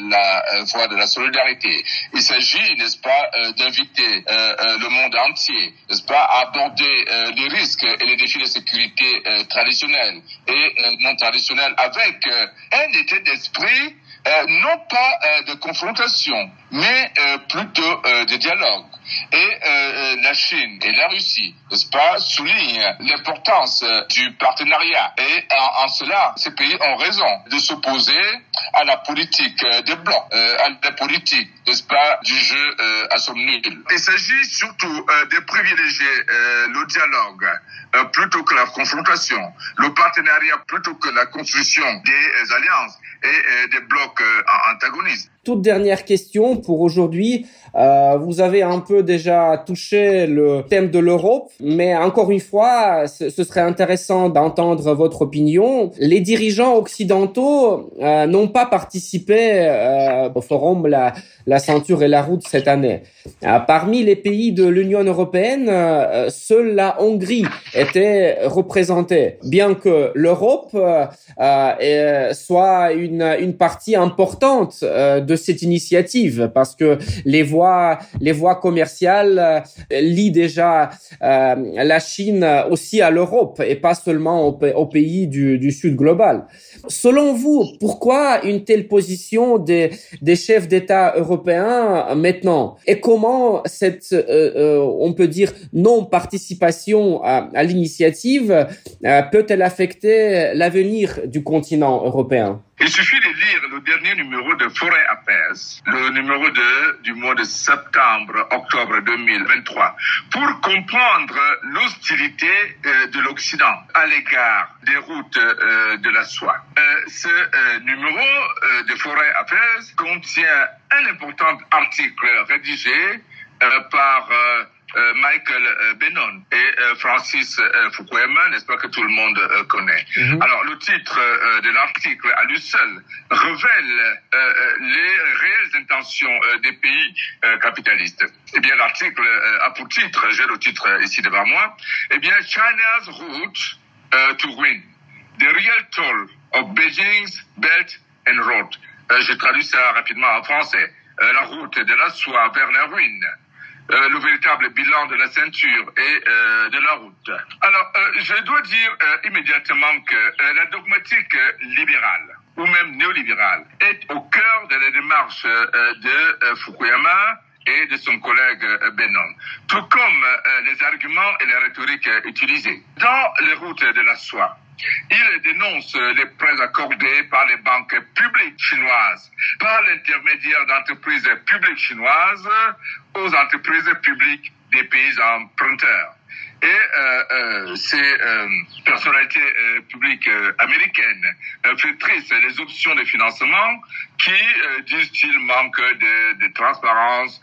la voie de la solidarité. Il s'agit, n'est-ce pas, d'inviter le monde entier, n'est-ce pas, à aborder les risques et les défis de sécurité traditionnels et non traditionnels avec un état d'esprit non pas de confrontation, mais plutôt de dialogue. Et euh, euh, la Chine et la Russie, n'est-ce pas, soulignent l'importance euh, du partenariat. Et en, cela, ces pays ont raison de s'opposer à la politique des Blancs, à la politique, n'est-ce pas, du jeu à son nul. Il s'agit surtout de privilégier le dialogue plutôt que la confrontation, le partenariat plutôt que la construction des alliances et des blocs antagonistes. Toute dernière question pour aujourd'hui. Euh, vous avez un peu déjà touché le thème de l'Europe, mais encore une fois, ce, serait intéressant d'entendre votre opinion. Les dirigeants occidentaux euh, n'ont pas participé euh, au forum la, la ceinture et la route cette année. Euh, parmi les pays de l'Union européenne, euh, seule la Hongrie était représentée, bien que l'Europe soit une, une partie importante de de cette initiative parce que les voies, les voies commerciales lient déjà la Chine aussi à l'Europe et pas seulement aux, pays du, du Sud global. Selon vous, pourquoi une telle position des, des chefs d'État européens maintenant? Et comment cette, euh, euh, on peut dire, non-participation à, à l'initiative euh, peut-elle affecter l'avenir du continent européen? Il suffit de lire le dernier numéro de Foreign Affairs, le numéro 2 du mois de septembre-octobre 2023, pour comprendre l'hostilité euh, de l'Occident à l'égard des routes euh, de la soie. Euh, ce numéro de Foreign Affairs contient un important article rédigé par Michael euh, Benon et euh, Francis Fukuyama, n'est-ce pas que tout le monde connaît. Mhm. Alors le titre de l'article à lui seul révèle les réelles intentions des pays capitalistes. Eh bien l'article a pour titre, j'ai le titre ici devant moi, eh bien China's route to win, the real toll of Beijing's Belt and Road. je traduis ça rapidement en français. la route de la soie vers la ruine. Euh, le véritable bilan de la ceinture et euh, de la route. Alors, euh, je dois dire immédiatement que la dogmatique libérale ou même néolibérale est au cœur de la démarche de Fukuyama et de son collègue Benon, tout comme les arguments et les rhétoriques utilisées. Dans les routes de la soie, il dénonce les prêts accordés par les banques publiques chinoises, par l'intermédiaire d'entreprises publiques chinoises aux entreprises publiques des pays emprunteurs. Et euh, euh, ces euh, personnalités publiques américaines filtrissent les options de financement qui, disent-ils, manquent de, de transparence,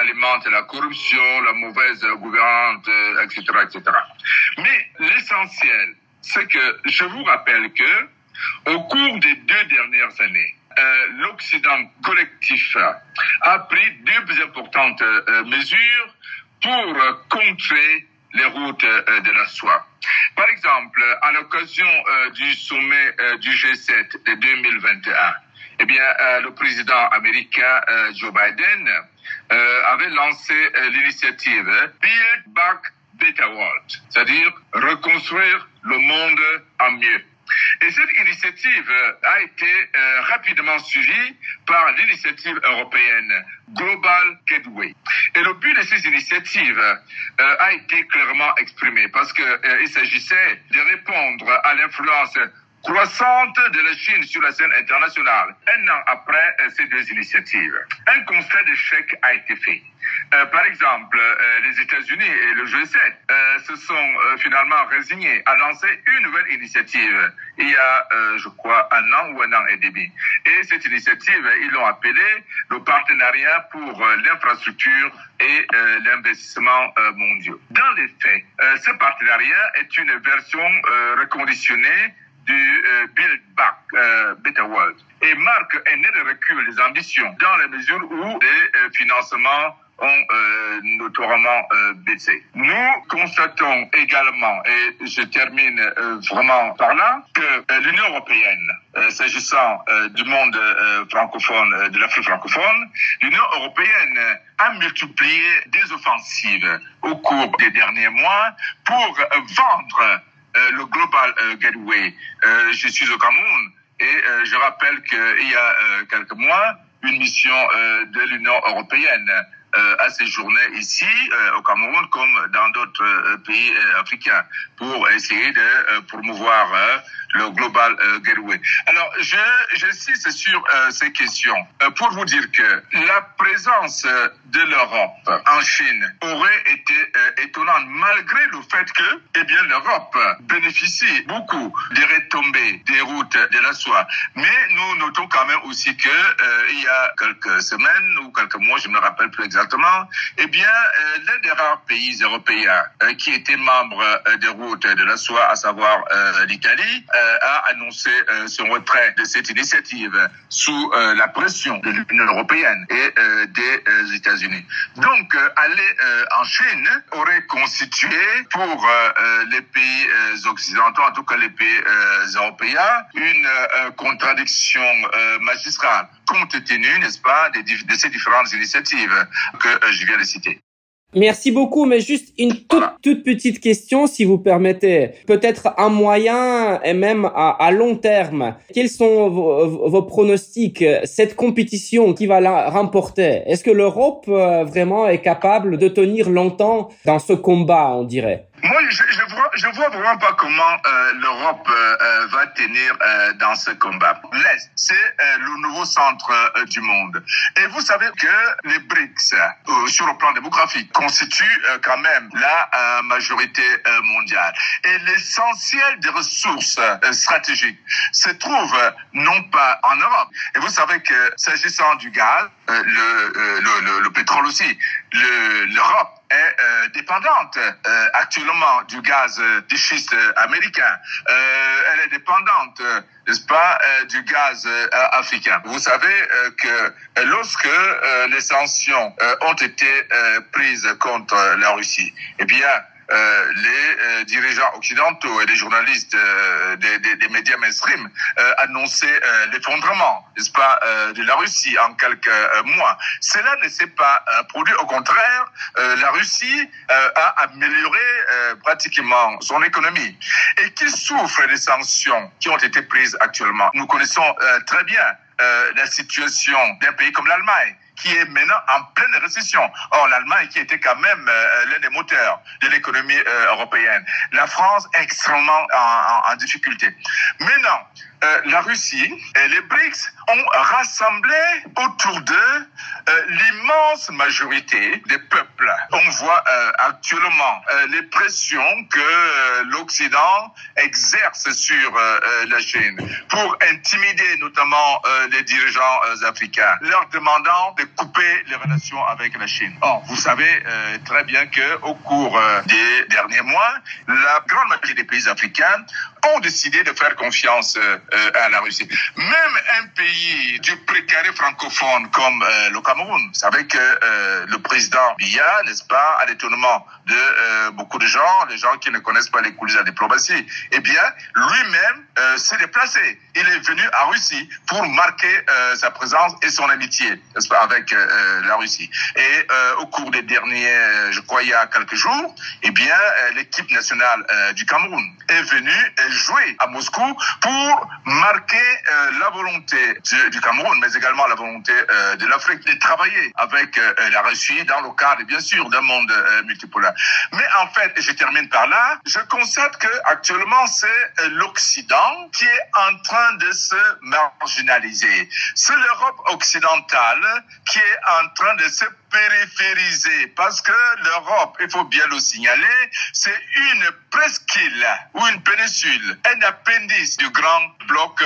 alimentent la corruption, la mauvaise gouvernance, etc., etc. Mais l'essentiel, c'est que je vous rappelle que au cours des deux dernières années, euh, l'Occident collectif a pris deux importantes euh, mesures pour contrer les routes euh, de la soie. Par exemple, à l'occasion du sommet du G7 de 2021, eh bien, le président américain Joe Biden avait lancé l'initiative Build Back Better World, c'est-à-dire reconstruire le monde en mieux. Et cette initiative a été euh, rapidement suivie par l'initiative européenne Global Gateway. Et le but de ces initiatives euh, a été clairement exprimé parce qu'il euh, s'agissait de répondre à l'influence croissante de la Chine sur la scène internationale, un an après ces deux initiatives. Un constat d'échec a été fait. Euh, par exemple, euh, les États-Unis et le G7 euh, se sont finalement résignés à lancer une nouvelle initiative il y a, je crois, un an ou un an et demi. Et cette initiative, ils l'ont appelée le partenariat pour l'infrastructure et l'investissement mondiaux. Dans les faits, ce partenariat est une version reconditionnée du Build Back Better World et marque un net recul des ambitions dans la mesure où les financements ont euh, notoirement euh, baissé. Nous constatons également, et je termine euh, vraiment par là, que l'Union européenne, s'agissant du monde francophone, de l'Afrique francophone, l'Union européenne a multiplié des offensives au cours des derniers mois pour vendre le Global Gateway. je suis au Cameroun et je rappelle qu'il y a quelques mois, une mission de l'Union européenne euh, à séjourner ici euh, au Cameroun comme dans d'autres euh, pays africains pour essayer de promouvoir le Global Gateway. Alors, je j'insiste sur ces questions pour vous dire que la présence de l'Europe en Chine aurait été étonnante malgré le fait que, eh bien, l'Europe bénéficie beaucoup des retombées des routes de la soie. Mais nous notons quand même aussi que il y a quelques semaines ou quelques mois, je me rappelle plus exactement eh bien, euh, l'un des rares pays européens euh, qui était membre euh, des routes de la soie, à savoir l'Italie, a annoncé son retrait de cette initiative sous la pression de l'Union européenne et des États-Unis. Donc, aller en Chine aurait constitué pour les pays occidentaux, en tout cas les pays européens, une contradiction magistrale compte tenu, n'est-ce pas, de, ces différentes initiatives que je viens de citer. Merci beaucoup, mais juste une toute, petite question, si vous permettez. Peut-être un moyen et même à, long terme. Quels sont vos, pronostics Cette compétition, qui va la remporter? Est-ce que l'Europe euh, vraiment est capable de tenir longtemps dans ce combat, on dirait? Moi, je, je vois, je vois vraiment pas comment euh, l'Europe euh, euh, va tenir dans ce combat. L'Est, c'est le nouveau centre du monde. Et vous savez que les BRICS, sur le plan démographique, constituent quand même la majorité mondiale. Et l'essentiel des ressources stratégiques se trouve non pas en Europe. Et vous savez que s'agissant du gaz, le, le, le, le pétrole aussi, l'Europe est euh, dépendante euh, actuellement du gaz euh, de schiste américain. elle est dépendante, n'est-ce pas, du gaz africain. Vous savez que lorsque les sanctions ont été prises contre la Russie, eh bien, euh, les euh, dirigeants occidentaux et les journalistes euh, des, médias mainstream annonçaient l'effondrement, n'est-ce pas, de la Russie en quelques mois. Cela ne s'est pas produit. Au contraire, la Russie a amélioré pratiquement son économie. Et qu'il souffre des sanctions qui ont été prises actuellement. Nous connaissons très bien la situation d'un pays comme l'Allemagne qui est maintenant en pleine récession. Or, l'Allemagne qui était quand même euh, l'un des moteurs de l'économie euh, européenne. La France extrêmement en, en difficulté. Maintenant, euh, la Russie et les BRICS ont rassemblé autour d'eux euh, l'immense majorité des peuples. On voit euh, actuellement les pressions que l'Occident exerce sur la Chine pour intimider notamment les dirigeants africains, leur demandant de couper les relations avec la Chine. Or, vous savez très bien que au cours des derniers mois, la grande majorité des pays africains ont décidé de faire confiance euh, à la Russie. Même un pays du précaré francophone comme euh, le Cameroun, que euh, le président Biya, n'est-ce pas, à l'étonnement de beaucoup de gens, les gens qui ne connaissent pas les coulisses de la diplomatie, eh bien, lui-même s'est déplacé. Il est venu à Russie pour marquer sa présence et son amitié, n'est-ce pas, avec la Russie. Et au cours des derniers, je crois, il y a quelques jours, eh bien, l'équipe nationale du Cameroun est venue jouer à Moscou pour marquer euh, la volonté du, Cameroun, mais également la volonté euh, de l'Afrique de travailler avec euh, la Russie dans le cadre, bien sûr, d'un monde multipolaire. Mais en fait, je termine par là, je constate que actuellement c'est l'Occident qui est en train de se marginaliser. C'est l'Europe occidentale qui est en train de se périphérisé parce que l'Europe, il faut bien le signaler, c'est une presqu'île ou une péninsule, un appendice du grand bloc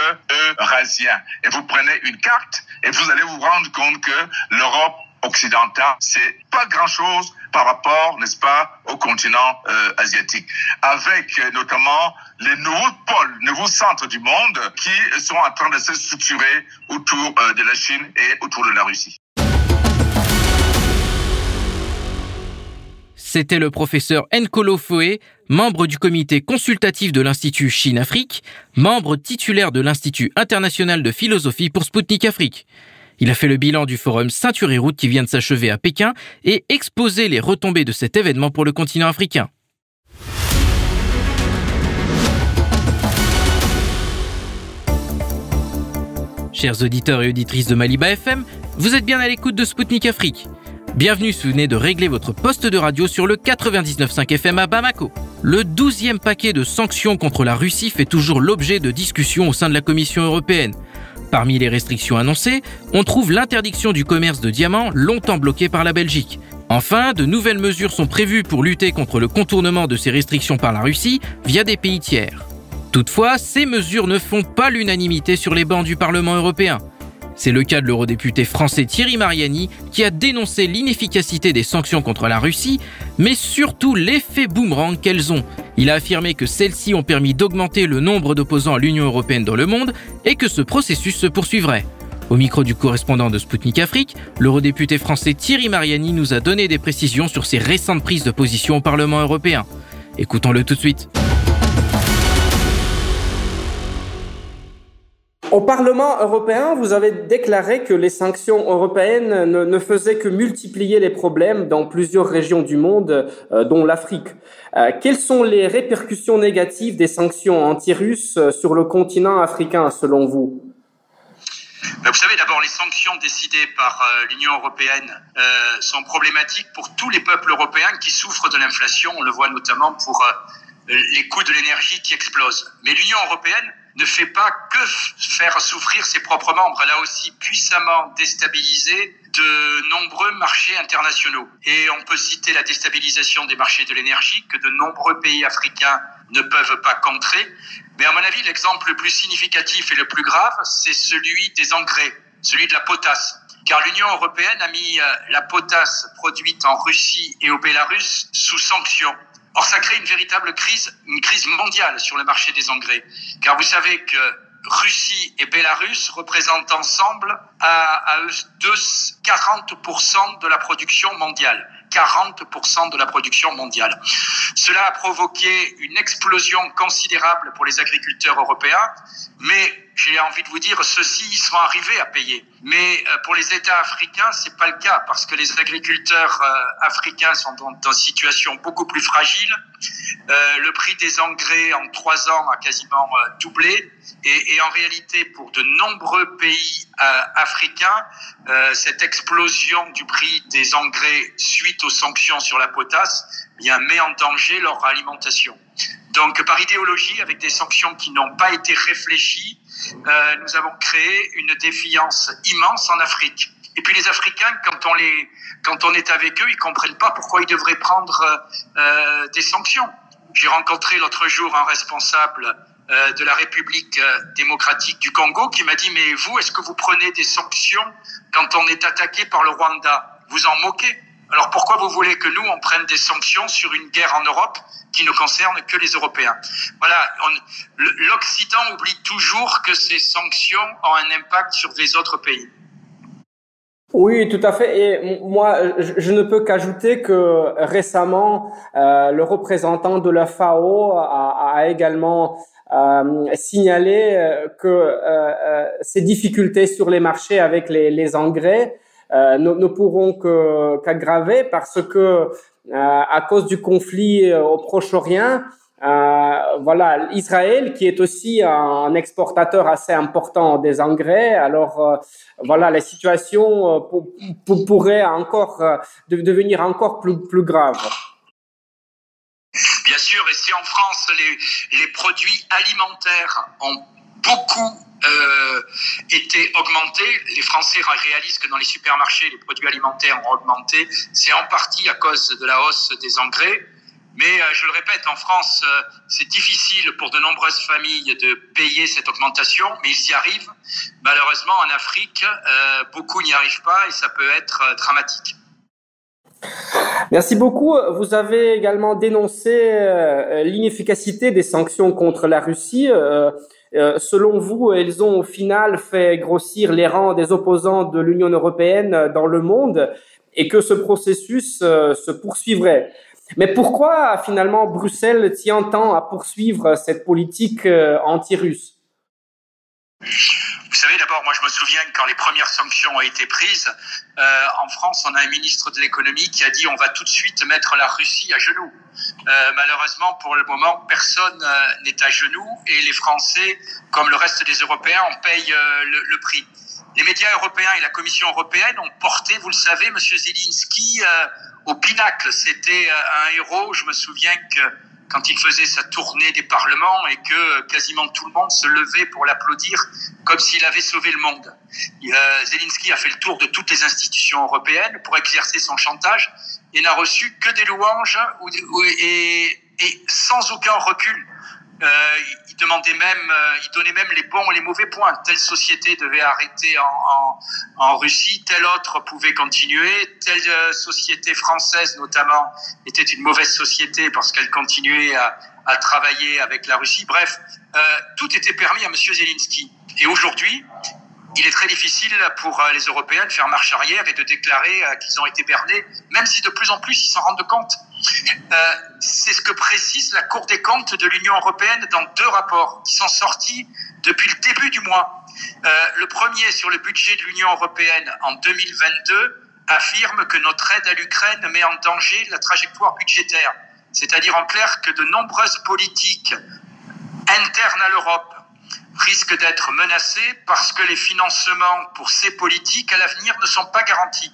eurasien. Et vous prenez une carte et vous allez vous rendre compte que l'Europe occidentale, c'est pas grand-chose par rapport, n'est-ce pas, au continent euh, asiatique, avec euh, notamment les nouveaux pôles, nouveaux centres du monde qui sont en train de se structurer autour euh, de la Chine et autour de la Russie. C'était le professeur Nkolo Foe, membre du comité consultatif de l'Institut Chine-Afrique, membre titulaire de l'Institut international de philosophie pour Sputnik Afrique. Il a fait le bilan du forum Ceinture et Route qui vient de s'achever à Pékin et exposé les retombées de cet événement pour le continent africain. Chers auditeurs et auditrices de Maliba FM, vous êtes bien à l'écoute de Sputnik Afrique. Bienvenue si vous venez de régler votre poste de radio sur le 99.5 FM à Bamako. Le douzième paquet de sanctions contre la Russie fait toujours l'objet de discussions au sein de la Commission européenne. Parmi les restrictions annoncées, on trouve l'interdiction du commerce de diamants longtemps bloqué par la Belgique. Enfin, de nouvelles mesures sont prévues pour lutter contre le contournement de ces restrictions par la Russie via des pays tiers. Toutefois, ces mesures ne font pas l'unanimité sur les bancs du Parlement européen. C'est le cas de l'eurodéputé français Thierry Mariani qui a dénoncé l'inefficacité des sanctions contre la Russie, mais surtout l'effet boomerang qu'elles ont. Il a affirmé que celles-ci ont permis d'augmenter le nombre d'opposants à l'Union européenne dans le monde et que ce processus se poursuivrait. Au micro du correspondant de Spoutnik Afrique, l'eurodéputé français Thierry Mariani nous a donné des précisions sur ses récentes prises de position au Parlement européen. Écoutons-le tout de suite. Au Parlement européen, vous avez déclaré que les sanctions européennes ne, faisaient que multiplier les problèmes dans plusieurs régions du monde, euh, dont l'Afrique. Euh, quelles sont les répercussions négatives des sanctions anti-russes sur le continent africain, selon vous? Vous savez, d'abord, les sanctions décidées par euh, l'Union européenne euh, sont problématiques pour tous les peuples européens qui souffrent de l'inflation. On le voit notamment pour euh, les coûts de l'énergie qui explosent. Mais l'Union européenne ne fait pas que faire souffrir ses propres membres. Elle a aussi puissamment déstabilisé de nombreux marchés internationaux. Et on peut citer la déstabilisation des marchés de l'énergie que de nombreux pays africains ne peuvent pas contrer. Mais à mon avis, l'exemple le plus significatif et le plus grave, c'est celui des engrais, celui de la potasse. Car l'Union européenne a mis euh, la potasse produite en Russie et au Bélarus sous sanctions. Or, ça crée une véritable crise, une crise mondiale sur le marché des engrais. Car vous savez que Russie et Bélarus représentent ensemble à, à eux deux 40% de la production mondiale. 40% de la production mondiale. Cela a provoqué une explosion considérable pour les agriculteurs européens, mais j'ai envie de vous dire, ceux-ci sont arrivés à payer. Mais euh, pour les États africains, c'est pas le cas parce que les agriculteurs euh, africains sont dans, une situation beaucoup plus fragile. Euh, le prix des engrais en trois ans a quasiment doublé. Et, et, en réalité, pour de nombreux pays africains, cette explosion du prix des engrais suite aux sanctions sur la potasse bien, met en danger leur alimentation. Donc, par idéologie, avec des sanctions qui n'ont pas été réfléchies, euh, nous avons créé une défiance immense en Afrique. Et puis les Africains, quand on les, quand on est avec eux, ils comprennent pas pourquoi ils devraient prendre euh, des sanctions. J'ai rencontré l'autre jour un responsable euh, de la République euh, démocratique du Congo qui m'a dit mais vous, est-ce que vous prenez des sanctions quand on est attaqué par le Rwanda? Vous en moquez? Alors pourquoi vous voulez que nous, on prenne des sanctions sur une guerre en Europe qui ne concerne que les Européens? Voilà, l'Occident oublie toujours que ces sanctions ont un impact sur les autres pays. Oui, tout à fait. Et moi, je, ne peux qu'ajouter que récemment, euh, le représentant de la FAO a, également euh, signalé euh, que ces difficultés sur les marchés avec les engrais euh, ne, pourront qu'aggraver parce que euh, à cause du conflit euh, au Proche-Orient, voilà, Israël qui est aussi un exportateur assez important des engrais. Alors voilà, la situation pourrait encore devenir encore plus, plus grave. Bien sûr, et si en France les, les produits alimentaires ont beaucoup euh, était augmenté. Les Français réalisent que dans les supermarchés, les produits alimentaires ont augmenté. C'est en partie à cause de la hausse des engrais. Mais euh, je le répète, en France, euh, c'est difficile pour de nombreuses familles de payer cette augmentation, mais ils y arrivent. Malheureusement, en Afrique, euh, beaucoup n'y arrivent pas et ça peut être dramatique. Merci beaucoup. Vous avez également dénoncé l'inefficacité des sanctions contre la Russie. Euh, selon vous, elles ont au final fait grossir les rangs des opposants de l'Union européenne dans le monde et que ce processus euh, se poursuivrait. Mais pourquoi finalement Bruxelles tient tant à poursuivre cette politique euh, anti-russe? Vous savez, d'abord, moi, je me souviens que quand les premières sanctions ont été prises, euh, en France, on a un ministre de l'économie qui a dit on va tout de suite mettre la Russie à genoux. Euh, malheureusement, pour le moment, personne euh, n'est à genoux et les Français, comme le reste des Européens, en payent euh, le, le, prix. Les médias européens et la Commission européenne ont porté, vous le savez, Monsieur Zelensky euh, au pinacle. C'était un héros. Je me souviens que quand il faisait sa tournée des parlements et que quasiment tout le monde se levait pour l'applaudir comme s'il avait sauvé le monde. Euh, Zelensky a fait le tour de toutes les institutions européennes pour exercer son chantage et n'a reçu que des louanges et, sans aucun recul. Euh, il demandait même, euh, il donnait même les bons et les mauvais points. Telle société devait arrêter en, en, Russie, telle autre pouvait continuer, telle euh, société française notamment était une mauvaise société parce qu'elle continuait à, à, travailler avec la Russie. Bref, tout était permis à Monsieur Zelensky. Et aujourd'hui, il est très difficile pour euh, les Européens de faire marche arrière et de déclarer euh, qu'ils ont été bernés, même si de plus en plus ils s'en rendent compte. Euh, c'est ce que précise la Cour des comptes de l'Union européenne dans deux rapports qui sont sortis depuis le début du mois. Le premier sur le budget de l'Union européenne en 2022 affirme que notre aide à l'Ukraine met en danger la trajectoire budgétaire. C'est-à-dire en clair que de nombreuses politiques internes à l'Europe risquent d'être menacées parce que les financements pour ces politiques à l'avenir ne sont pas garantis.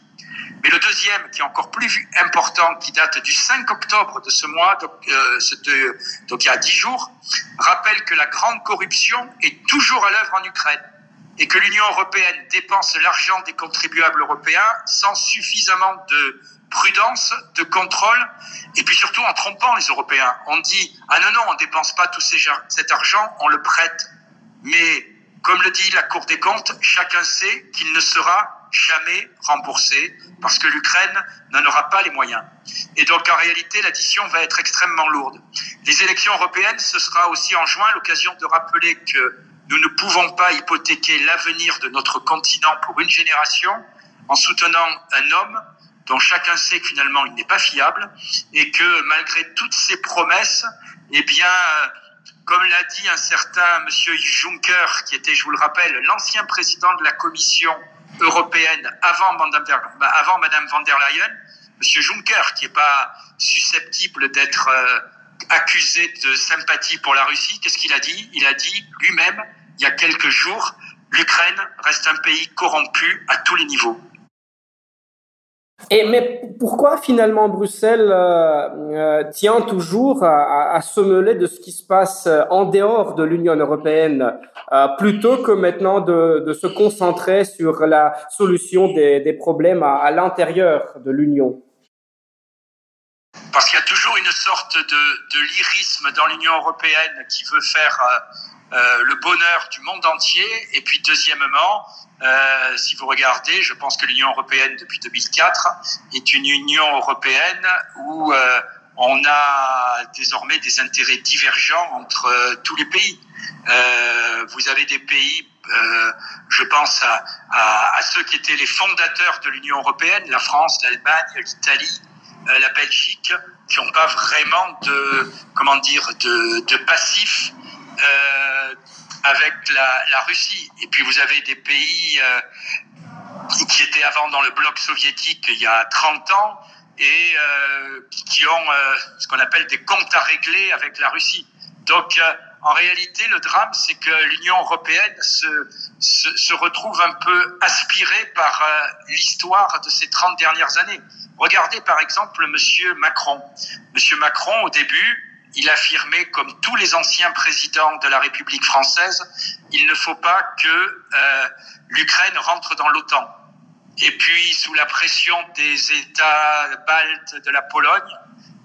Mais le deuxième, qui est encore plus important, qui date du 5 octobre de ce mois, donc, euh, il y a dix jours, rappelle que la grande corruption est toujours à l'œuvre en Ukraine et que l'Union européenne dépense l'argent des contribuables européens sans suffisamment de prudence, de contrôle, et puis surtout en trompant les Européens. On dit, ah non, non, on dépense pas tout cet argent, on le prête. Mais, comme le dit la Cour des comptes, chacun sait qu'il ne sera jamais remboursé parce que l'Ukraine n'en aura pas les moyens. Et donc en réalité, l'addition va être extrêmement lourde. Les élections européennes, ce sera aussi en juin l'occasion de rappeler que nous ne pouvons pas hypothéquer l'avenir de notre continent pour une génération en soutenant un homme dont chacun sait que finalement il n'est pas fiable et que malgré toutes ces promesses, eh bien, comme l'a dit un certain monsieur Juncker, qui était, je vous le rappelle, l'ancien président de la Commission européenne avant Madame, avant Madame van der Leyen, Monsieur Juncker, qui n'est pas susceptible d'être euh, accusé de sympathie pour la Russie, qu'est-ce qu'il a dit? Il a dit lui-même, il y a quelques jours, l'Ukraine reste un pays corrompu à tous les niveaux. Et mais pourquoi finalement Bruxelles euh, euh, tient toujours à, à, se mêler de ce qui se passe en dehors de l'Union européenne euh, plutôt que maintenant de, se concentrer sur la solution des, problèmes à l'intérieur de l'Union? Parce qu'il y a toujours une sorte de, de lyrisme dans l'Union européenne qui veut faire euh, euh, le bonheur du monde entier. Et puis deuxièmement, euh, si vous regardez, je pense que l'Union européenne depuis 2004 est une Union européenne où on a désormais des intérêts divergents entre tous les pays. Vous avez des pays, je pense à, ceux qui étaient les fondateurs de l'Union européenne, la France, l'Allemagne, l'Italie, la Belgique, qui n'ont pas vraiment de, comment dire, de, de passif euh, avec la, la, Russie. Et puis vous avez des pays euh, qui étaient avant dans le bloc soviétique il y a 30 ans et euh, qui ont euh, ce qu'on appelle des comptes à régler avec la Russie. Donc euh, en réalité, le drame, c'est que l'Union européenne se, se, se, retrouve un peu aspirée par euh, l'histoire de ces 30 dernières années. Regardez par exemple Monsieur Macron. Monsieur Macron, au début, il affirmait, comme tous les anciens présidents de la République française, il ne faut pas que euh, l'Ukraine rentre dans l'OTAN. Et puis, sous la pression des États baltes de la Pologne,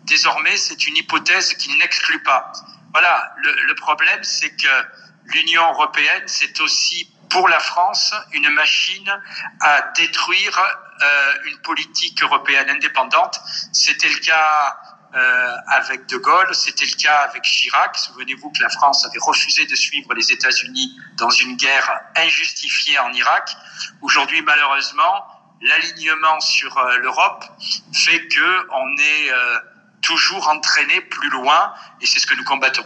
désormais, c'est une hypothèse qu'il n'exclut pas. Voilà, le, le problème, c'est que l'Union européenne, c'est aussi pour la France une machine à détruire euh, une politique européenne indépendante. C'était le cas euh, avec De Gaulle, c'était le cas avec Chirac. Souvenez-vous que la France avait refusé de suivre les États-Unis dans une guerre injustifiée en Irak. Aujourd'hui, malheureusement, l'alignement sur euh, l'Europe fait que on est euh, toujours entraîné plus loin, et c'est ce que nous combattons.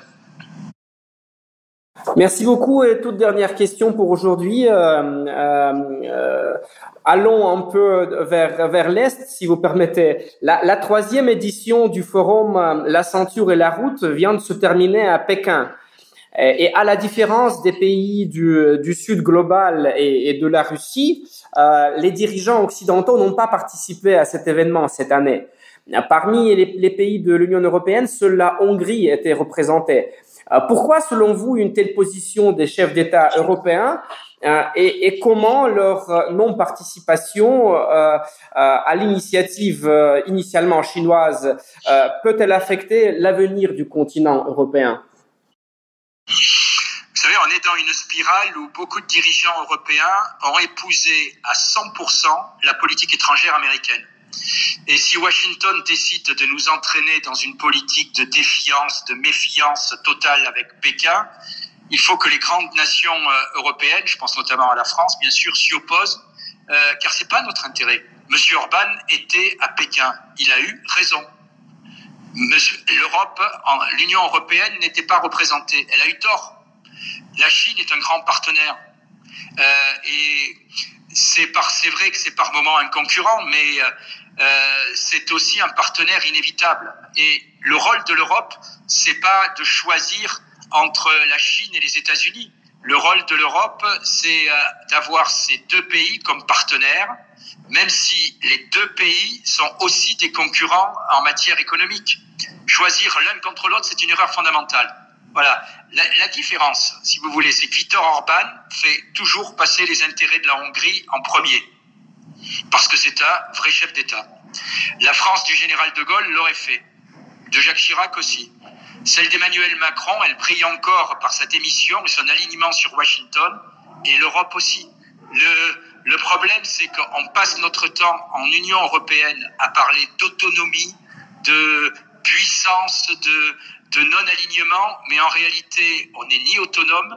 Merci beaucoup. Et toute dernière question pour aujourd'hui. Euh, euh, allons un peu vers, vers l'Est, si vous permettez. La, troisième édition du forum euh, La ceinture et la route vient de se terminer à Pékin. Et, à la différence des pays du, du Sud global et, de la Russie, les dirigeants occidentaux n'ont pas participé à cet événement cette année. Parmi les, pays de l'Union européenne, seule la Hongrie était représentée. Euh, pourquoi, selon vous, une telle position des chefs d'État européens euh, et, comment leur euh, non-participation euh, à l'initiative initialement chinoise peut-elle affecter l'avenir du continent européen? Vous savez, on est dans une spirale où beaucoup de dirigeants européens ont épousé à 100% la politique étrangère américaine. Et si Washington décide de nous entraîner dans une politique de défiance, de méfiance totale avec Pékin, il faut que les grandes nations euh, européennes, je pense notamment à la France, bien sûr, s'y opposent, euh, car c'est pas notre intérêt. Monsieur Orban était à Pékin, il a eu raison. L'Europe, l'Union européenne n'était pas représentée, elle a eu tort. La Chine est un grand partenaire. Euh, et c'est vrai que c'est par moments un concurrent, mais euh, euh, c'est aussi un partenaire inévitable. Et le rôle de l'Europe, c'est pas de choisir entre la Chine et les États-Unis. Le rôle de l'Europe, c'est d'avoir ces deux pays comme partenaires, même si les deux pays sont aussi des concurrents en matière économique. Choisir l'un contre l'autre, c'est une erreur fondamentale. Voilà. La, différence, si vous voulez, c'est que Viktor Orban fait toujours passer les intérêts de la Hongrie en premier. Parce que c'est un vrai chef d'État. La France du général de Gaulle l'aurait fait. De Jacques Chirac aussi. Celle d'Emmanuel Macron, elle brille encore par sa démission et son alignement sur Washington, et l'Europe aussi. Le, le problème, c'est qu'on passe notre temps en Union européenne à parler d'autonomie, de puissance, de, de non-alignement, mais en réalité, on n'est ni autonome,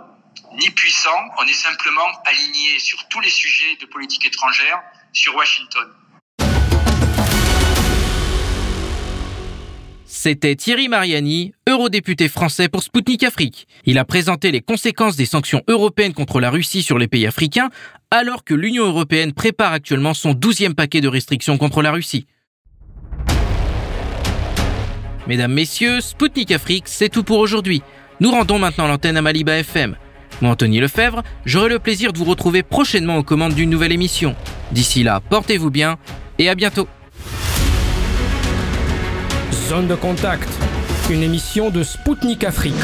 ni puissant, on est simplement aligné sur tous les sujets de politique étrangère sur Washington. C'était Thierry Mariani, eurodéputé français pour Sputnik Afrique. Il a présenté les conséquences des sanctions européennes contre la Russie sur les pays africains, alors que l'Union européenne prépare actuellement son douzième paquet de restrictions contre la Russie. Mesdames, Messieurs, Spoutnik Afrique, c'est tout pour aujourd'hui. Nous rendons maintenant l'antenne à Maliba FM. Moi, Anthony Lefebvre, j'aurai le plaisir de vous retrouver prochainement aux commandes d'une nouvelle émission. D'ici là, portez-vous bien et à bientôt. Zone de contact, une émission de Spoutnik Afrique.